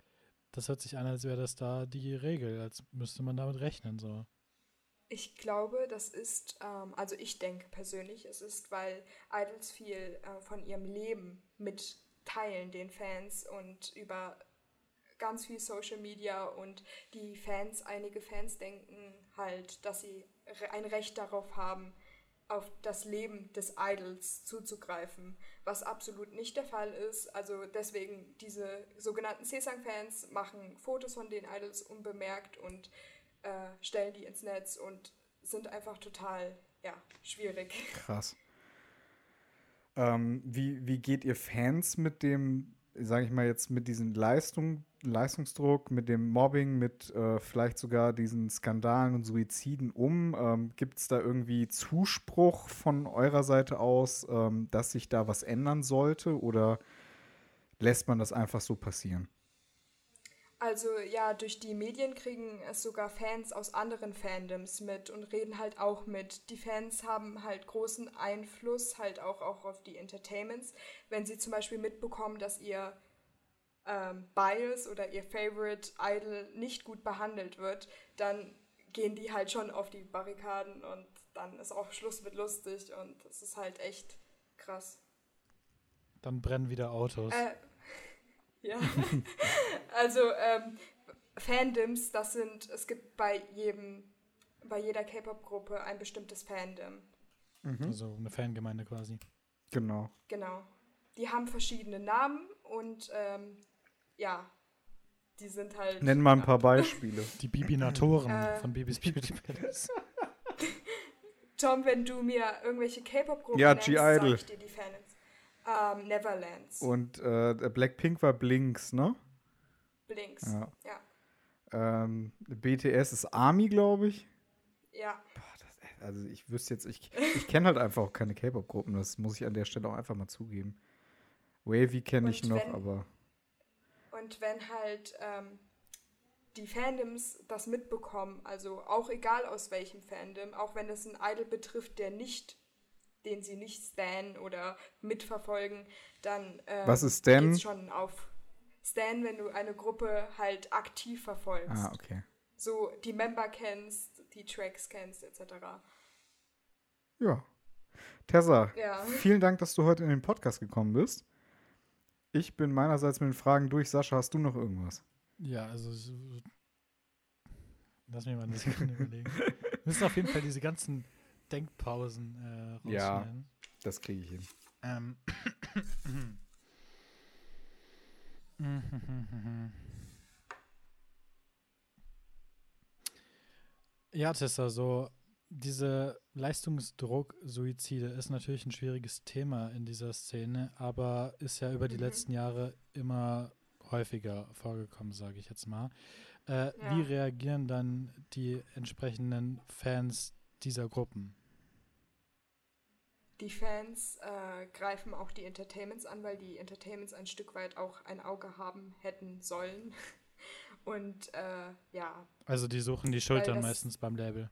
das hört sich an, als wäre das da die Regel, als müsste man damit rechnen, so. Ich glaube, das ist, ähm, also ich denke persönlich, es ist, weil Idols viel äh, von ihrem Leben mitteilen den Fans und über ganz viel Social Media und die Fans, einige Fans denken halt, dass sie ein Recht darauf haben, auf das Leben des Idols zuzugreifen, was absolut nicht der Fall ist. Also deswegen diese sogenannten Sesang-Fans machen Fotos von den Idols unbemerkt und äh, stellen die ins Netz und sind einfach total, ja, schwierig. Krass. Ähm, wie, wie geht ihr Fans mit dem, sage ich mal jetzt, mit diesem Leistung, Leistungsdruck, mit dem Mobbing, mit äh, vielleicht sogar diesen Skandalen und Suiziden um? Ähm, Gibt es da irgendwie Zuspruch von eurer Seite aus, ähm, dass sich da was ändern sollte oder lässt man das einfach so passieren? Also ja, durch die Medien kriegen es sogar Fans aus anderen Fandoms mit und reden halt auch mit. Die Fans haben halt großen Einfluss halt auch, auch auf die Entertainments. Wenn sie zum Beispiel mitbekommen, dass ihr ähm, Bias oder ihr Favorite Idol nicht gut behandelt wird, dann gehen die halt schon auf die Barrikaden und dann ist auch Schluss mit lustig und es ist halt echt krass. Dann brennen wieder Autos. Äh, ja. *laughs* also ähm, Fandoms, das sind, es gibt bei jedem, bei jeder K-Pop-Gruppe ein bestimmtes Fandom. Also eine Fangemeinde quasi. Genau. Genau. Die haben verschiedene Namen und ähm, ja, die sind halt. Nenn mal ein paar Beispiele. *laughs* Die Bibinatoren Äh. von Bibis Beauty Palace. Tom, wenn du mir irgendwelche K-Pop-Gruppen Ja, nennst, sag ich dir die Fandoms. Ähm, Neverlands, Und äh, Blackpink war Blinks, ne? Blinks. Ja. Ja. Ähm, BTS ist Army, glaube ich. ja. Boah, das, also ich wüsste jetzt, ich, ich kenne halt einfach auch keine K-Pop-Gruppen, das muss ich an der Stelle auch einfach mal zugeben. Wavy kenne ich noch, wenn- aber Und wenn halt ähm, die Fandoms das mitbekommen, also auch egal aus welchem Fandom, auch wenn es einen Idol betrifft, der nicht, den sie nicht stanen oder mitverfolgen, dann ähm, Was ist Stan? geht's schon auf Stan, wenn du eine Gruppe halt aktiv verfolgst. ah, okay. So die Member kennst, die Tracks kennst, etc. Ja. Tessa, Ja. vielen Dank, dass du heute in den Podcast gekommen bist. Ich bin meinerseits mit den Fragen durch. Sascha, hast du noch irgendwas? Ja, also so, lass mich mal eine Sekunde überlegen. Wir müssen auf jeden Fall diese ganzen Denkpausen äh, Ja. rausschneiden. Das kriege ich hin. Ähm. *clears throat* Ja, Tessa, so diese Leistungsdruck-Suizide ist natürlich ein schwieriges Thema in dieser Szene, aber ist ja über die letzten Jahre immer häufiger vorgekommen, sage ich jetzt mal. Äh, Ja. Wie reagieren dann die entsprechenden Fans dieser Gruppen? Die Fans äh, greifen auch die Entertainments an, weil die Entertainments ein Stück weit auch ein Auge haben hätten sollen. *laughs* Und äh, ja, Also die suchen die Schultern das- meistens beim Label.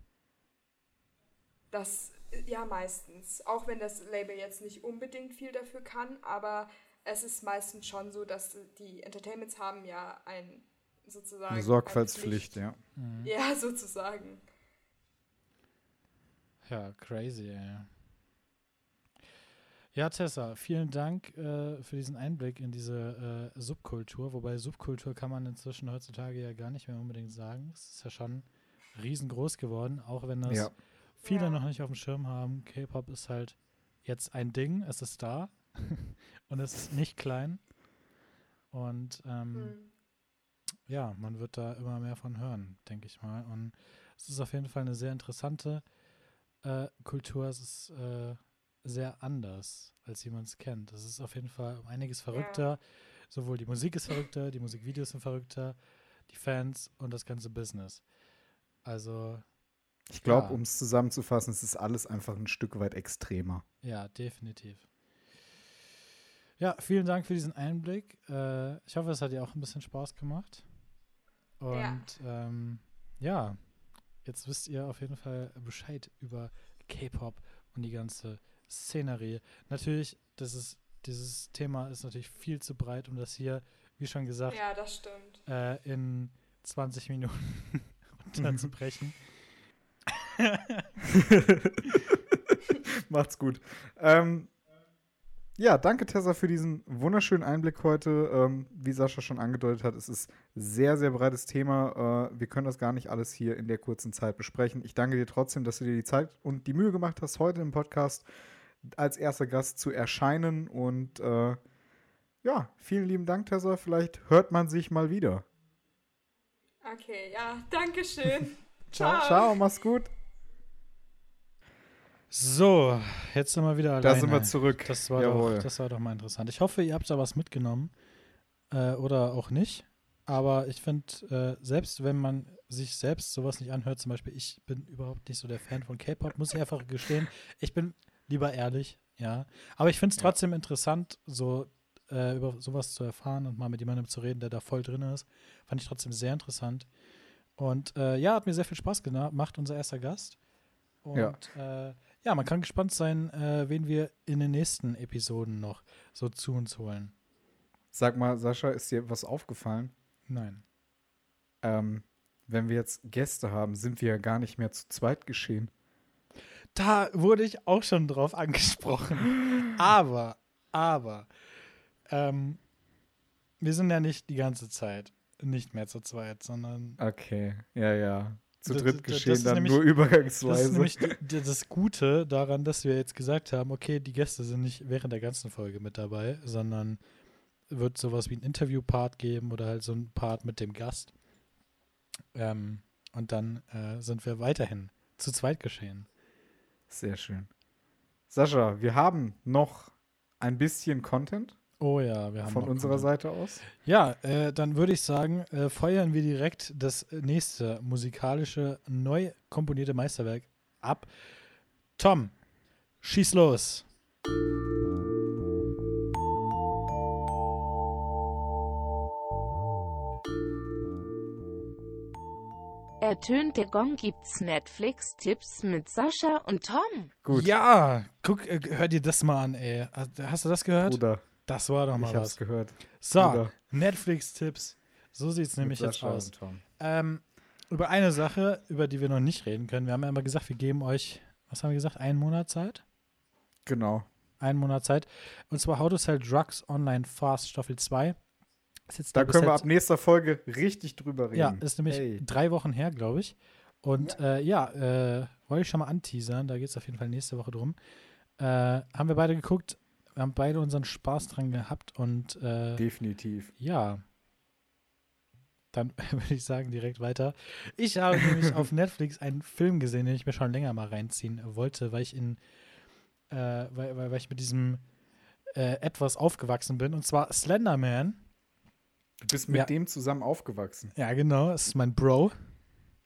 das, ja meistens. Auch wenn das Label jetzt nicht unbedingt viel dafür kann, aber es ist meistens schon so, dass die Entertainments haben ja ein sozusagen. Eine Sorgfaltspflicht, Pflicht. ja. Mhm. Ja, *laughs* sozusagen. Ja, crazy, ey. Ja, Tessa, vielen Dank äh, für diesen Einblick in diese äh, Subkultur. Wobei Subkultur kann man inzwischen heutzutage ja gar nicht mehr unbedingt sagen. Es ist ja schon riesengroß geworden, auch wenn das Ja. viele Ja. noch nicht auf dem Schirm haben. K-Pop ist halt jetzt ein Ding, es ist da *laughs* und es ist nicht klein. Und ähm, Hm. ja, man wird da immer mehr von hören, denke ich mal. Und es ist auf jeden Fall eine sehr interessante äh, Kultur. Es ist äh, sehr anders, als wie man es kennt. Es ist auf jeden Fall um einiges verrückter. Sowohl die Musik ist verrückter, die Musikvideos sind verrückter, die Fans und das ganze Business. Also, Ich glaube, Ja. um es zusammenzufassen, es ist alles einfach ein Stück weit extremer. ja, definitiv. Ja, vielen Dank für diesen Einblick. Äh, ich hoffe, es hat dir auch ein bisschen Spaß gemacht. Und ja. Ähm, ja, jetzt wisst ihr auf jeden Fall Bescheid über K-Pop und die ganze Szenerie. Natürlich, das ist, dieses Thema ist natürlich viel zu breit, um das hier, wie schon gesagt, Ja, das stimmt. äh, in 20 Minuten *laughs* runterzubrechen. *laughs* *laughs* Macht's gut. Ähm, ja, danke Tessa für diesen wunderschönen Einblick heute. Ähm, wie Sascha schon angedeutet hat, es ist sehr, sehr breites Thema. Äh, wir können das gar nicht alles hier in der kurzen Zeit besprechen. Ich danke dir trotzdem, dass du dir die Zeit und die Mühe gemacht hast, heute im Podcast als erster Gast zu erscheinen. Und äh, ja, vielen lieben Dank, Tessa. Vielleicht hört man sich mal wieder. Okay, ja, danke schön. *laughs* Ciao, ciao mach's gut. So, jetzt sind wir wieder alleine. Da sind wir zurück. Das war, Jawohl. doch, das war doch mal interessant. Ich hoffe, ihr habt da was mitgenommen. Äh, oder auch nicht. Aber ich finde, äh, selbst wenn man sich selbst sowas nicht anhört, zum Beispiel, ich bin überhaupt nicht so der Fan von K-Pop, muss ich einfach gestehen. Ich bin lieber ehrlich, ja. Aber ich finde es Ja. trotzdem interessant, so äh, über sowas zu erfahren und mal mit jemandem zu reden, der da voll drin ist. Fand ich trotzdem sehr interessant. Und äh, ja, hat mir sehr viel Spaß gemacht, unser erster Gast. Und Ja. Ja, man kann gespannt sein, äh, wen wir in den nächsten Episoden noch so zu uns holen. Sag mal, Sascha, ist dir was aufgefallen? Nein. Ähm, wenn wir jetzt Gäste haben, sind wir ja gar nicht mehr zu zweit geschehen. Da wurde ich auch schon drauf angesprochen. *laughs* aber, aber, ähm, wir sind ja nicht die ganze Zeit nicht mehr zu zweit, sondern Okay, ja, ja. Zu Das- dritt das- geschehen das dann nämlich- nur das übergangsweise. ist nämlich das Gute daran, dass wir jetzt gesagt haben, okay, die Gäste sind nicht während der ganzen Folge mit dabei, sondern wird sowas wie ein Interview-Part geben oder halt so ein Part mit dem Gast. Ähm, und dann äh, sind wir weiterhin zu zweit geschehen. Sehr schön. Sascha, wir haben noch ein bisschen Content Oh ja, wir haben von unserer Content. Seite aus. Ja, äh, dann würde ich sagen, äh, feuern wir direkt das nächste musikalische, neu komponierte Meisterwerk ab. Tom, schieß los. Ertönt der Gong gibt's Netflix-Tipps mit Sascha und Tom. Gut, Ja, guck, äh, hör dir das mal an, ey. Hast- Hast du das gehört? Bruder, Das war doch mal ich hab's was. gehört. So. Netflix-Tipps. So sieht's nämlich Mit jetzt Sascha aus. Ähm, über eine Sache, über die wir noch nicht reden können. Wir haben ja immer gesagt, wir geben euch, was haben wir gesagt, einen Monat Zeit? Genau. Einen Monat Zeit. Und zwar How to Sell Drugs Online Fast Staffel 2. Ist jetzt Da können wir ab nächster Folge richtig drüber reden. Ja, ist nämlich Hey. drei Wochen her, glaube ich. Und ja, äh, ja äh, wollte ich schon mal anteasern, da geht es auf jeden Fall nächste Woche drum. Äh, haben wir beide geguckt, wir haben beide unseren Spaß dran gehabt und äh, Definitiv. ja, dann *laughs* würde ich sagen direkt weiter. Ich habe nämlich *laughs* auf Netflix einen Film gesehen, den ich mir schon länger mal reinziehen wollte, weil ich in, äh, weil, weil, weil ich mit diesem äh, etwas aufgewachsen bin, und zwar Slenderman. Du bist mit Ja. dem zusammen aufgewachsen. Ja, genau, das ist mein Bro.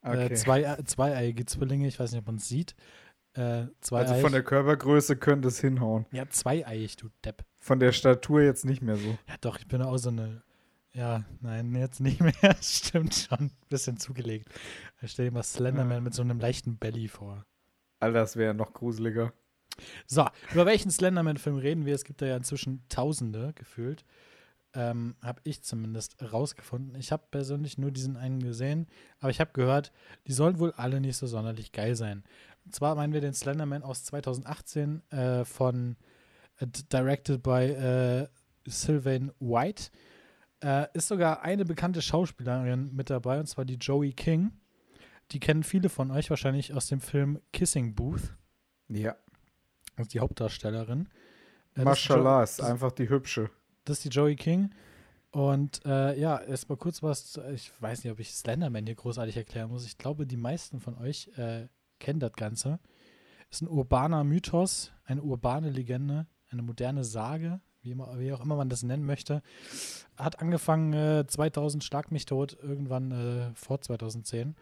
Okay. Äh, zwei, äh, zweieiige Zwillinge, ich weiß nicht, ob man es sieht. Äh, zwei also von der Körpergröße könnte es hinhauen. Ja, zweieiig, du Depp. Von der Statur jetzt nicht mehr so. Ja, doch, ich bin auch so eine. Ja, nein, jetzt nicht mehr. *laughs* Stimmt schon. Bisschen zugelegt. Ich stell dir mal Slenderman Ja. mit so einem leichten Belly vor. Alter, das wäre noch gruseliger. So, über welchen Slenderman-Film reden wir? Es gibt da ja inzwischen Tausende gefühlt. Ähm, habe ich zumindest rausgefunden. Ich habe persönlich nur diesen einen gesehen, aber ich habe gehört, die sollen wohl alle nicht so sonderlich geil sein. Und zwar meinen wir den Slenderman aus 2018 äh, von äh, directed by äh, Sylvain White. Äh, ist sogar eine bekannte Schauspielerin mit dabei, und zwar die Joey King. Die kennen viele von euch wahrscheinlich aus dem Film Kissing Booth. Ja. Ist die Hauptdarstellerin. Äh, ist Mashallah, Jo- ist einfach die hübsche. Das ist die Joey King. Und äh, ja, erst mal kurz was. Ich weiß nicht, ob ich Slenderman hier großartig erklären muss. Ich glaube, die meisten von euch äh, kennen das Ganze. Ist ein urbaner Mythos, eine urbane Legende, eine moderne Sage, wie immer, wie auch immer man das nennen möchte. Hat angefangen äh, 2000, Schlag mich tot, irgendwann äh, vor 2010,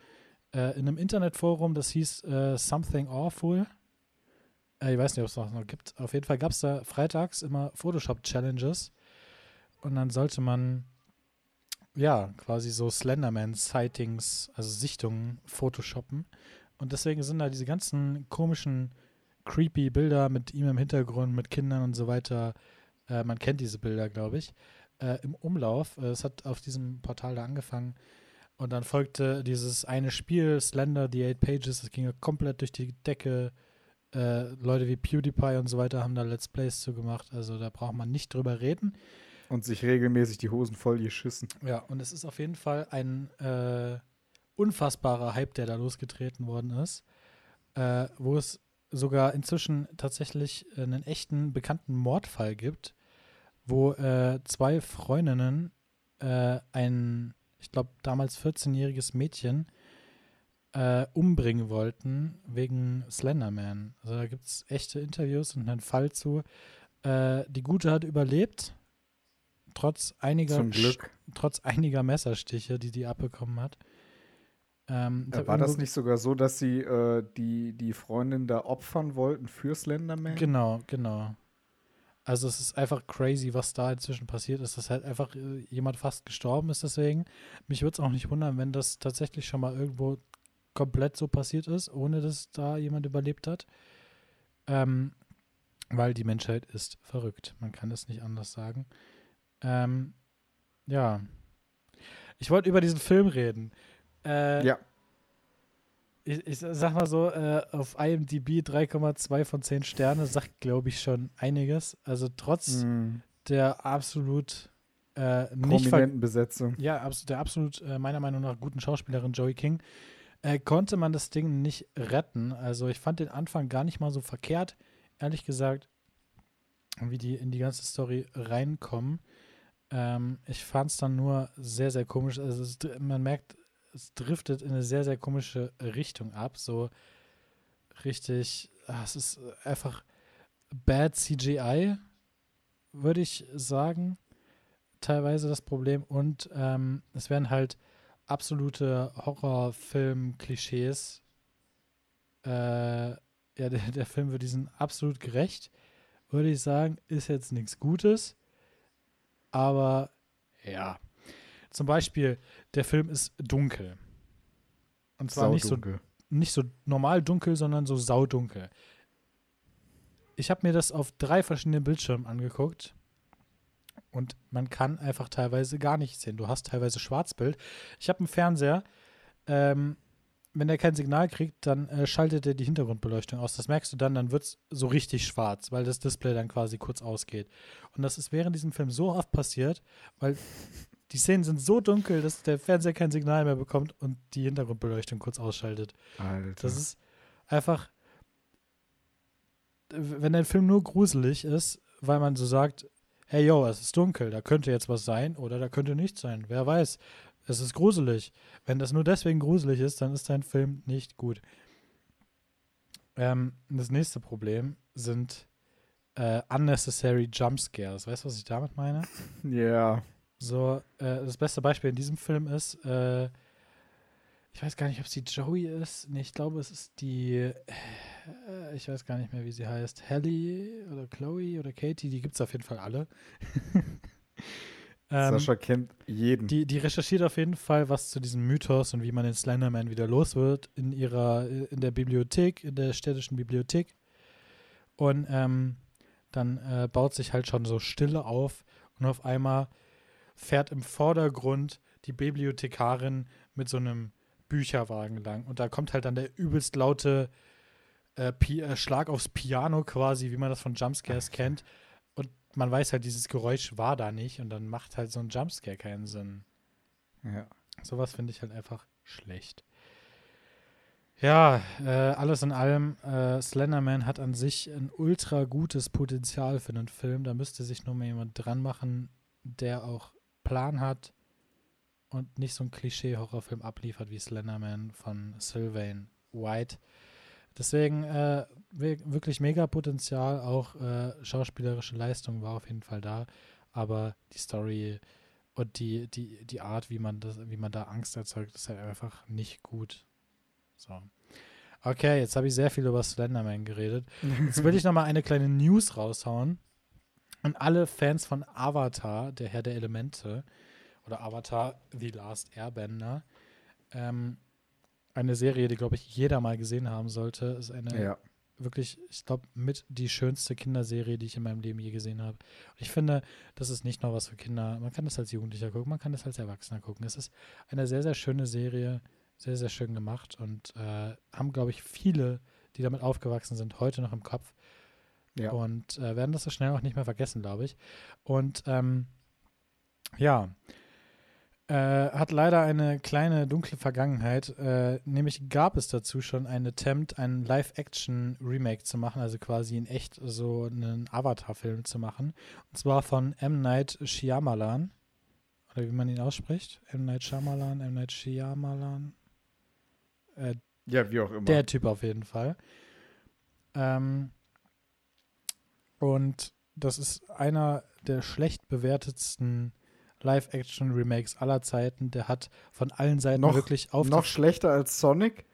äh, in einem Internetforum, das hieß äh, Something Awful. Äh, ich weiß nicht, ob es noch gibt. Auf jeden Fall gab es da freitags immer Photoshop-Challenges. Und dann sollte man ja, quasi so Slenderman-Sightings, also Sichtungen, photoshoppen. Und deswegen sind da diese ganzen komischen, creepy Bilder mit ihm im Hintergrund, mit Kindern und so weiter. Äh, man kennt diese Bilder, glaube ich, äh, im Umlauf. Äh, es hat auf diesem Portal da angefangen. Und dann folgte dieses eine Spiel, Slender, The Eight Pages. Das ging ja komplett durch die Decke. Äh, Leute wie PewDiePie und so weiter haben da Let's Plays zu gemacht. Also da braucht man nicht drüber reden. Und sich regelmäßig die Hosen voll geschissen. Ja, und es ist auf jeden Fall ein äh, unfassbarer Hype, der da losgetreten worden ist, äh, wo es sogar inzwischen tatsächlich einen echten bekannten Mordfall gibt, wo äh, zwei Freundinnen äh, ein, ich glaube, damals 14-jähriges Mädchen äh, umbringen wollten wegen Slenderman. Also da gibt es echte Interviews und einen Fall zu. Äh, die Gute hat überlebt, trotz einiger, trotz einiger Messerstiche, die die abbekommen hat. Ähm, Ja, war das nicht sogar so, dass sie äh, die, die Freundin da opfern wollten für Slenderman? Genau, genau. Also es ist einfach crazy, was da inzwischen passiert ist, dass halt einfach äh, jemand fast gestorben ist deswegen. Mich würde es auch nicht wundern, wenn das tatsächlich schon mal irgendwo komplett so passiert ist, ohne dass da jemand überlebt hat. Ähm, weil die Menschheit ist verrückt. Man kann es nicht anders sagen. Ähm, ja. Ich wollte über diesen Film reden. Äh, Ja, ich, ich sag mal so, äh, auf IMDb 3,2 von 10 Sterne sagt, glaube ich, schon einiges. Also trotz mh, der absolut äh, nicht prominenten Besetzung. ja, abs der absolut äh, meiner Meinung nach guten Schauspielerin Joey King, äh, konnte man das Ding nicht retten. Also ich fand den Anfang gar nicht mal so verkehrt, ehrlich gesagt, wie die in die ganze Story reinkommen. Ähm, ich fand es dann nur sehr, sehr komisch. Also es, man merkt, es driftet in eine sehr, sehr komische Richtung ab. So richtig, ah, es ist einfach bad CGI, würde ich sagen teilweise das Problem und ähm, es werden halt absolute Horrorfilm-Klischees. Äh, ja, *laughs* der, der Film wird diesen absolut gerecht, würde ich sagen, ist jetzt nichts Gutes, aber ja. Zum Beispiel, der Film ist dunkel. Und zwar nicht so nicht so normal dunkel, sondern so saudunkel. Ich habe mir das auf drei verschiedenen Bildschirmen angeguckt und man kann einfach teilweise gar nichts sehen. Du hast teilweise Schwarzbild. Ich habe einen Fernseher. Ähm, wenn der kein Signal kriegt, dann äh, schaltet er die Hintergrundbeleuchtung aus. Das merkst du dann, dann wird es so richtig schwarz, weil das Display dann quasi kurz ausgeht. Und das ist während diesem Film so oft passiert, weil die Szenen sind so dunkel, dass der Fernseher kein Signal mehr bekommt und die Hintergrundbeleuchtung kurz ausschaltet. Alter. Das ist einfach, wenn ein Film nur gruselig ist, weil man so sagt, hey yo, es ist dunkel, da könnte jetzt was sein oder da könnte nichts sein. Wer weiß, es ist gruselig. Wenn das nur deswegen gruselig ist, dann ist dein Film nicht gut. Ähm, das nächste Problem sind äh, unnecessary Jumpscares. Weißt du, was ich damit meine? ja. So, äh, das beste Beispiel in diesem Film ist, äh, ich weiß gar nicht, ob es die Joey ist. Nee, ich glaube, es ist die, äh, ich weiß gar nicht mehr, wie sie heißt. Hallie oder Chloe oder Katie, die gibt es auf jeden Fall alle. *laughs* ähm, Sascha kennt jeden. die, die recherchiert auf jeden Fall was zu diesem Mythos und wie man den Slenderman wieder los wird in ihrer, in der Bibliothek, in der städtischen Bibliothek. Und ähm, dann äh, baut sich halt schon so Stille auf und auf einmal fährt im Vordergrund die Bibliothekarin mit so einem Bücherwagen lang. Und da kommt halt dann der übelst laute äh, äh, Schlag aufs Piano quasi, wie man das von Jumpscares kennt. Und man weiß halt, dieses Geräusch war da nicht und dann macht halt so ein Jumpscare keinen Sinn. ja. Sowas finde ich halt einfach schlecht. Ja, äh, alles in allem, äh, Slenderman hat an sich ein ultra gutes Potenzial für einen Film. Da müsste sich nur mal jemand dran machen, der auch Plan hat und nicht so ein Klischee-Horrorfilm abliefert wie Slenderman von Sylvain White. Deswegen, äh, wir- wirklich mega Potenzial, auch äh, schauspielerische Leistung war auf jeden Fall da, aber die Story und die, die, die Art, wie man das, wie man da Angst erzeugt, ist halt einfach nicht gut. So. Okay, jetzt habe ich sehr viel über Slenderman geredet. Jetzt will ich noch mal eine kleine News raushauen. Und alle Fans von Avatar, der Herr der Elemente, oder Avatar The Last Airbender, ähm, eine Serie, die, glaube ich, jeder mal gesehen haben sollte, ist eine Ja. wirklich, ich glaube, mit die schönste Kinderserie, die ich in meinem Leben je gesehen habe. Und ich finde, das ist nicht nur was für Kinder. Man kann das als Jugendlicher gucken, man kann das als Erwachsener gucken. Es ist eine sehr, sehr schöne Serie, sehr, sehr schön gemacht und äh, haben, glaube ich, viele, die damit aufgewachsen sind, heute noch im Kopf Ja. und äh, werden das so schnell auch nicht mehr vergessen, glaube ich. Und ähm, ja, äh, hat leider eine kleine dunkle Vergangenheit. Äh, nämlich gab es dazu schon ein Attempt, einen Live-Action-Remake zu machen, also quasi in echt so einen Avatar-Film zu machen. Und zwar von M. Night Shyamalan. Oder wie man ihn ausspricht. M. Night Shyamalan, M. Night Shyamalan. Äh, ja, wie auch immer. der Typ auf jeden Fall. Ähm, und das ist einer der schlecht bewertetsten Live-Action-Remakes aller Zeiten. Der hat von allen Seiten Noch- wirklich auf Noch schlechter als Sonic?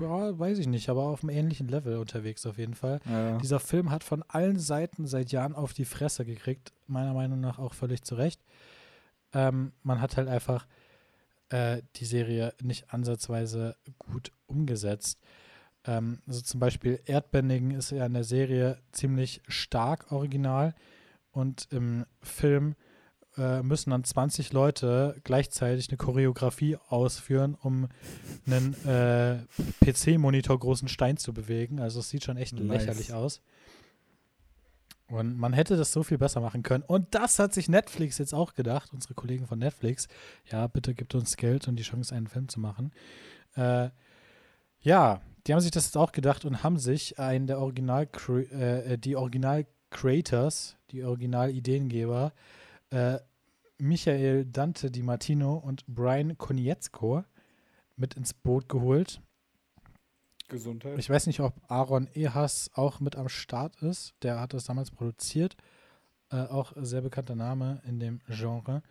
ja, weiß ich nicht, aber auf einem ähnlichen Level unterwegs auf jeden Fall. Ja. Dieser Film hat von allen Seiten seit Jahren auf die Fresse gekriegt, meiner Meinung nach auch völlig zu Recht. Ähm, man hat halt einfach äh, die Serie nicht ansatzweise gut umgesetzt. Ähm, also zum Beispiel Erdbändigen ist ja in der Serie ziemlich stark original und im Film äh, müssen dann 20 Leute gleichzeitig eine Choreografie ausführen, um einen äh, PC-Monitor großen Stein zu bewegen. Also es sieht schon echt Nice. lächerlich aus. Und man hätte das so viel besser machen können. Und das hat sich Netflix jetzt auch gedacht, unsere Kollegen von Netflix. Ja, bitte gibt uns Geld und die Chance, einen Film zu machen. Äh, ja, die haben sich das jetzt auch gedacht und haben sich einen der Original äh, die Original Creators, die Original Ideengeber, äh, Michael Dante Di Martino und Brian Konietzko mit ins Boot geholt. Gesundheit. Ich weiß nicht, ob Aaron Ehas auch mit am Start ist. Der hat das damals produziert. Äh, auch sehr bekannter Name in dem Genre.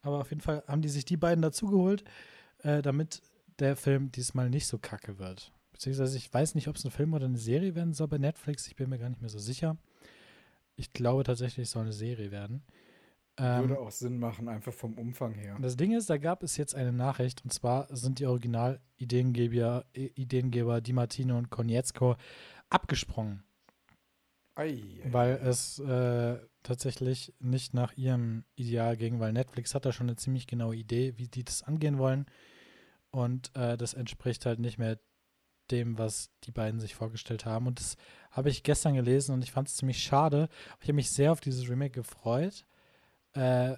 Aber auf jeden Fall haben die sich die beiden dazugeholt, äh, damit der Film diesmal nicht so kacke wird. Beziehungsweise ich weiß nicht, ob es ein Film oder eine Serie werden soll bei Netflix. Ich bin mir gar nicht mehr so sicher. Ich glaube tatsächlich, es soll eine Serie werden. Ähm, Würde auch Sinn machen, einfach vom Umfang her. das Ding ist, da gab es jetzt eine Nachricht und zwar sind die Original-Ideengeber I- Ideengeber Di Martino und Konietzko abgesprungen, Ei, weil es äh, tatsächlich nicht nach ihrem Ideal ging, weil Netflix hat da schon eine ziemlich genaue Idee, wie die das angehen wollen und äh, das entspricht halt nicht mehr dem, was die beiden sich vorgestellt haben und das habe ich gestern gelesen und ich fand es ziemlich schade. Ich habe mich sehr auf dieses Remake gefreut. Äh,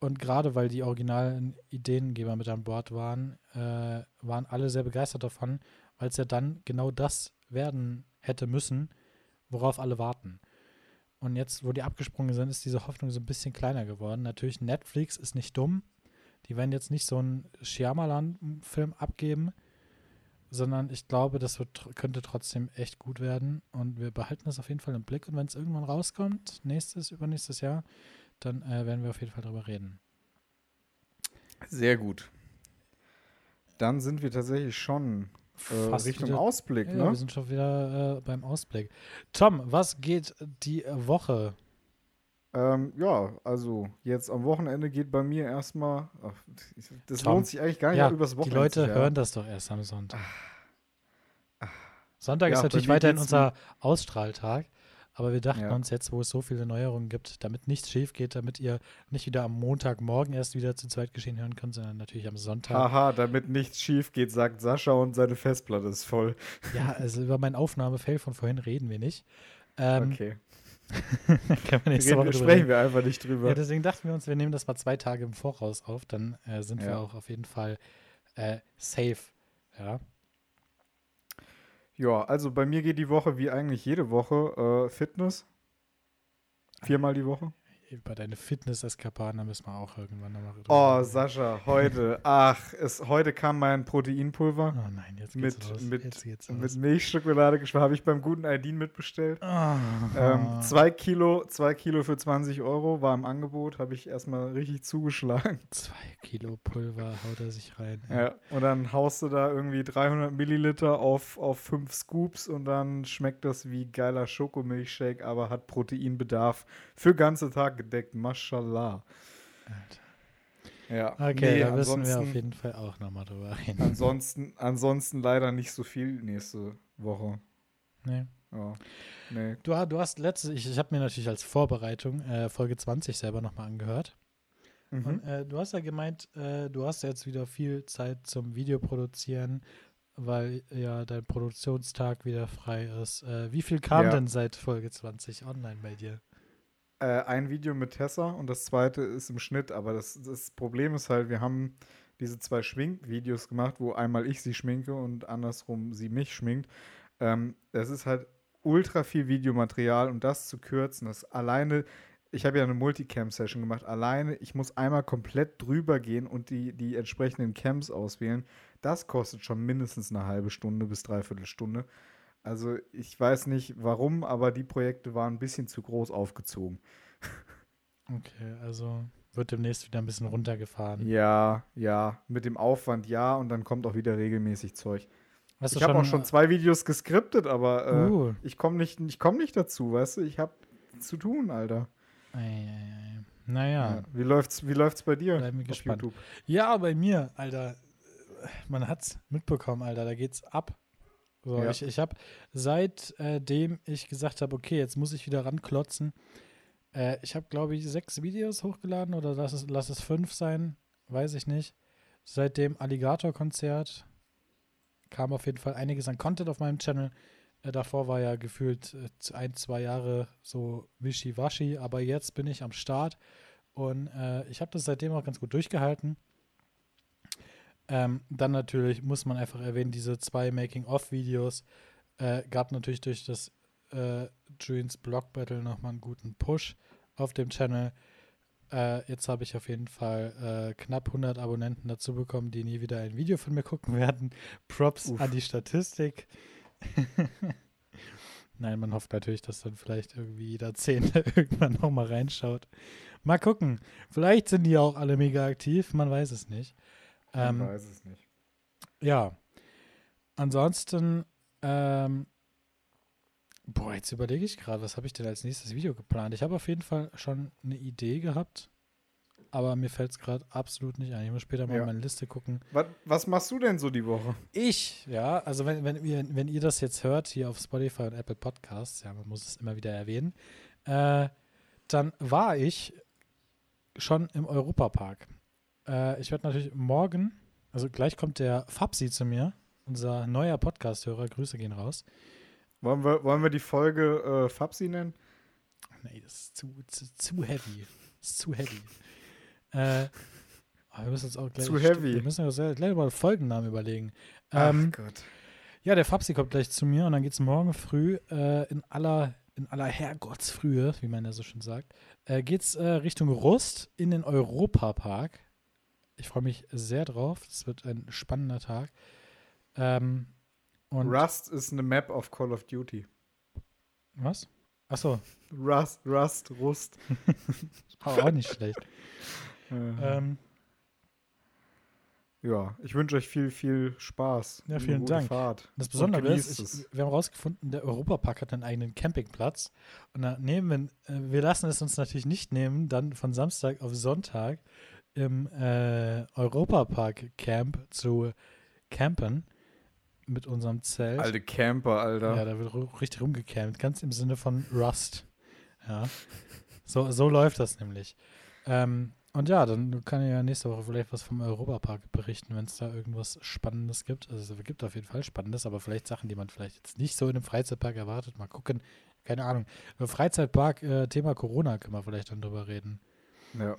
und gerade weil die originalen Ideengeber mit an Bord waren, äh, waren alle sehr begeistert davon, weil es ja dann genau das werden hätte müssen, worauf alle warten. Und jetzt, wo die abgesprungen sind, ist diese Hoffnung so ein bisschen kleiner geworden. Natürlich, Netflix ist nicht dumm. Die werden jetzt nicht so einen Shyamalan-Film abgeben, sondern ich glaube, das wird, könnte trotzdem echt gut werden. Und wir behalten das auf jeden Fall im Blick. Und wenn es irgendwann rauskommt, nächstes, übernächstes Jahr, dann äh, werden wir auf jeden Fall drüber reden. Sehr gut. Dann sind wir tatsächlich schon äh, Richtung wieder- Ausblick, Ja, ne? wir sind schon wieder äh, beim Ausblick. Tom, was geht die Woche? Ähm, ja, also jetzt am Wochenende geht bei mir erstmal. ach, Das Tom, lohnt sich eigentlich gar nicht Ja, übers die Wochenende. Leute zu- ja. hören das doch erst am Sonntag. Sonntag Ja, ist natürlich weiterhin unser Ausstrahltag. Aber wir dachten uns jetzt, wo es so viele Neuerungen gibt, damit nichts schief geht, damit ihr nicht wieder am Montagmorgen erst wieder zu zweit geschehen hören könnt, sondern natürlich am Sonntag. Haha, damit nichts schief geht, sagt Sascha und seine Festplatte ist voll. Ja, also *laughs* über meinen Aufnahmefail von vorhin reden wir nicht. Ähm, Okay. *laughs* Können wir nächste Woche wir- sprechen wir einfach nicht drüber. Ja, deswegen dachten wir uns, wir nehmen das mal zwei Tage im Voraus auf, dann äh, sind wir Ja. auch auf jeden Fall äh, safe. Ja. Ja, also bei mir geht die Woche wie eigentlich jede Woche äh, Fitness. Viermal die Woche. Über deine Fitness-Eskapaden, da müssen wir auch irgendwann nochmal reden. Oh, Sascha, heute, ach, es, heute kam mein Proteinpulver Oh nein, jetzt geht's mit, los. mit, jetzt geht's mit los. Milchschokolade geschmack, habe ich beim guten Aidin mitbestellt. Ah. Ähm, zwei, Kilo, zwei Kilo für 20 Euro war im Angebot, habe ich erstmal richtig zugeschlagen. *laughs* Zwei Kilo Pulver haut er sich rein. Ja, und dann haust du da irgendwie 300 Milliliter auf, auf fünf Scoops und dann schmeckt das wie geiler Schokomilchshake, aber hat Proteinbedarf für ganze Tag gedeckt. Mashallah. Alter. Ja, Okay, nee, da müssen wir auf jeden Fall auch nochmal drüber reden. Ansonsten, ansonsten leider nicht so viel nächste Woche. Nee. Ja, nee. Du, du hast letzte, ich, ich habe mir natürlich als Vorbereitung äh, Folge 20 selber nochmal angehört. Mhm. Und äh, du hast ja gemeint, äh, du hast jetzt wieder viel Zeit zum Videoproduzieren, weil ja dein Produktionstag wieder frei ist. Äh, wie viel kam Ja. denn seit Folge 20 online bei dir? Äh, ein Video mit Tessa und das zweite ist im Schnitt, aber das, das Problem ist halt, wir haben diese zwei Schminkvideos gemacht, wo einmal ich sie schminke und andersrum sie mich schminkt. Ähm, das ist halt ultra viel Videomaterial und das zu kürzen, das alleine, ich habe ja eine Multicam-Session gemacht, alleine, ich muss einmal komplett drüber gehen und die, die entsprechenden Cams auswählen. Das kostet schon mindestens eine halbe Stunde bis dreiviertel Stunde. Also ich weiß nicht warum, aber die Projekte waren ein bisschen zu groß aufgezogen. *laughs* Okay, also wird demnächst wieder ein bisschen runtergefahren. Ja, ja, mit dem Aufwand ja und dann kommt auch wieder regelmäßig Zeug. Hast ich habe auch schon zwei Videos geskriptet, aber äh, Uh. ich komme nicht, ich komm nicht dazu, weißt du? Ich habe zu tun, Alter. Ei, ei, ei. Naja. Ja. Wie läuft's, wie läuft's bei dir Bleiben wir auf gespannt. YouTube? Ja, bei mir, Alter. Man hat's mitbekommen, Alter. Da geht's ab. So, Ja. ich, ich habe seitdem ich gesagt habe, okay, jetzt muss ich wieder ranklotzen. Äh, ich habe, glaube ich, sechs Videos hochgeladen oder lass es, lass es fünf sein, weiß ich nicht. Seit dem Alligator-Konzert kam auf jeden Fall einiges an Content auf meinem Channel. Äh, davor war ja gefühlt äh, ein, zwei Jahre so wischiwaschi, aber jetzt bin ich am Start und äh, ich habe das seitdem auch ganz gut durchgehalten. Ähm, dann natürlich muss man einfach erwähnen, diese zwei Making-of-Videos äh, gab natürlich durch das äh, Julians Block Battle nochmal einen guten Push auf dem Channel. Äh, jetzt habe ich auf jeden Fall äh, knapp 100 Abonnenten dazu bekommen, die nie wieder ein Video von mir gucken *laughs* werden. Props Uff. an die Statistik. *laughs* Nein, man hofft natürlich, dass dann vielleicht irgendwie jeder Zehnte *laughs* irgendwann nochmal reinschaut. Mal gucken. Vielleicht sind die auch alle mega aktiv, man weiß es nicht. Ähm, ich weiß es nicht. ja. Ansonsten, ähm, boah, jetzt überlege ich gerade, was habe ich denn als nächstes Video geplant? Ich habe auf jeden Fall schon eine Idee gehabt, aber mir fällt es gerade absolut nicht ein. Ich muss später mal Ja. in meine Liste gucken. Was, was machst du denn so die Woche? Ich, ja, also wenn, wenn, ihr, wenn ihr das jetzt hört, hier auf Spotify und Apple Podcasts, ja, man muss es immer wieder erwähnen, äh, dann war ich schon im Europapark. Äh, ich werde natürlich morgen, also gleich kommt der Fabsi zu mir, unser neuer Podcast-Hörer, Grüße gehen raus. Wollen wir, wollen wir die Folge äh, Fabsi nennen? Nee, das ist zu, zu, zu heavy. Das ist zu heavy. Äh, aber wir müssen uns auch gleich. Zu heavy. Wir müssen uns gleich mal einen Folgennamen überlegen. Ach Ähm, Gott. Ja, der Fabsi kommt gleich zu mir und dann geht es morgen früh äh, in aller in aller Herrgottsfrühe, wie man ja so schön sagt, äh, geht es äh, Richtung Rust in den Europapark. Ich freue mich sehr drauf. Es wird ein spannender Tag. Ähm, Rust ist eine Map auf Call of Duty. was? Achso, Rust, Rust, Rust. *laughs* auch nicht schlecht. Äh, Ähm, ja, ich wünsche euch viel, viel Spaß. Ja, vielen Dank. Fahrt. Das Besondere ist, ich, wir haben rausgefunden, der Europapark hat einen eigenen Campingplatz. Und da nehmen wir, äh, wir lassen es uns natürlich nicht nehmen, dann von Samstag auf Sonntag im äh, Europapark-Camp zu campen mit unserem Zelt. Alte Camper, Alter. Ja, da wird richtig rumgecampt, ganz im Sinne von Rust. Ja. So, so läuft das nämlich. Ähm, und ja, dann kann ich ja nächste Woche vielleicht was vom Europapark berichten, wenn es da irgendwas Spannendes gibt. Also es gibt auf jeden Fall Spannendes, aber vielleicht Sachen, die man vielleicht jetzt nicht so in einem Freizeitpark erwartet. Mal gucken. Keine Ahnung. Über Freizeitpark, äh, Thema Corona, können wir vielleicht dann drüber reden Ja.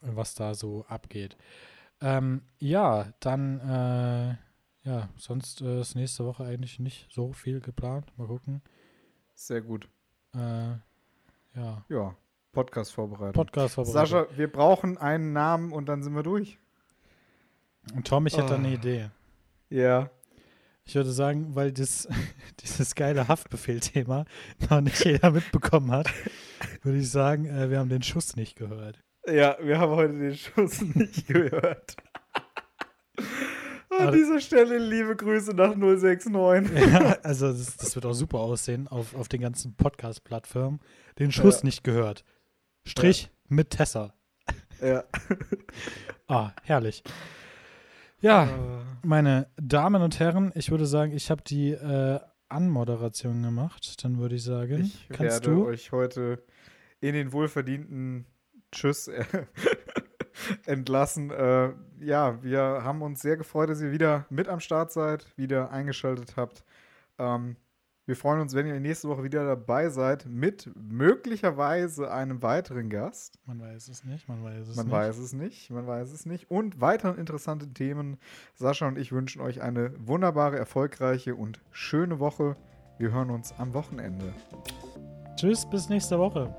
Was da so abgeht. Ähm, ja, dann, äh, ja, sonst äh, ist nächste Woche eigentlich nicht so viel geplant. Mal gucken. Sehr gut. Äh, ja, Ja. Podcast-Vorbereitung. Podcast vorbereitet. Sascha, wir brauchen einen Namen und dann sind wir durch. Und Tom, ich hätte da eine Oh. Idee. Ja. Ich würde sagen, weil das, *laughs* dieses geile Haftbefehl-Thema noch nicht jeder mitbekommen hat, *laughs* würde ich sagen, äh, wir haben den Schuss nicht gehört. Ja, wir haben heute den Schuss *laughs* nicht gehört. An Aber- dieser Stelle liebe Grüße nach 069. Ja, also das, das wird auch super aussehen auf, auf den ganzen Podcast-Plattformen. Den Schuss Ja. nicht gehört. Strich mit Tessa. Ja. *laughs* Ah, herrlich. Ja, Äh, meine Damen und Herren, ich würde sagen, ich habe die äh, Anmoderation gemacht. Dann würde ich sagen, Ich kannst werde du. euch heute in den wohlverdienten Tschüss äh, *laughs* entlassen. Äh, ja, wir haben uns sehr gefreut, dass ihr wieder mit am Start seid, wieder eingeschaltet habt. Ähm, wir freuen uns, wenn ihr nächste Woche wieder dabei seid mit möglicherweise einem weiteren Gast. Man weiß es nicht, man weiß es Man nicht. weiß es nicht, man weiß es nicht. Und weiteren interessanten Themen. Sascha und ich wünschen euch eine wunderbare, erfolgreiche und schöne Woche. Wir hören uns am Wochenende. Tschüss, bis nächste Woche.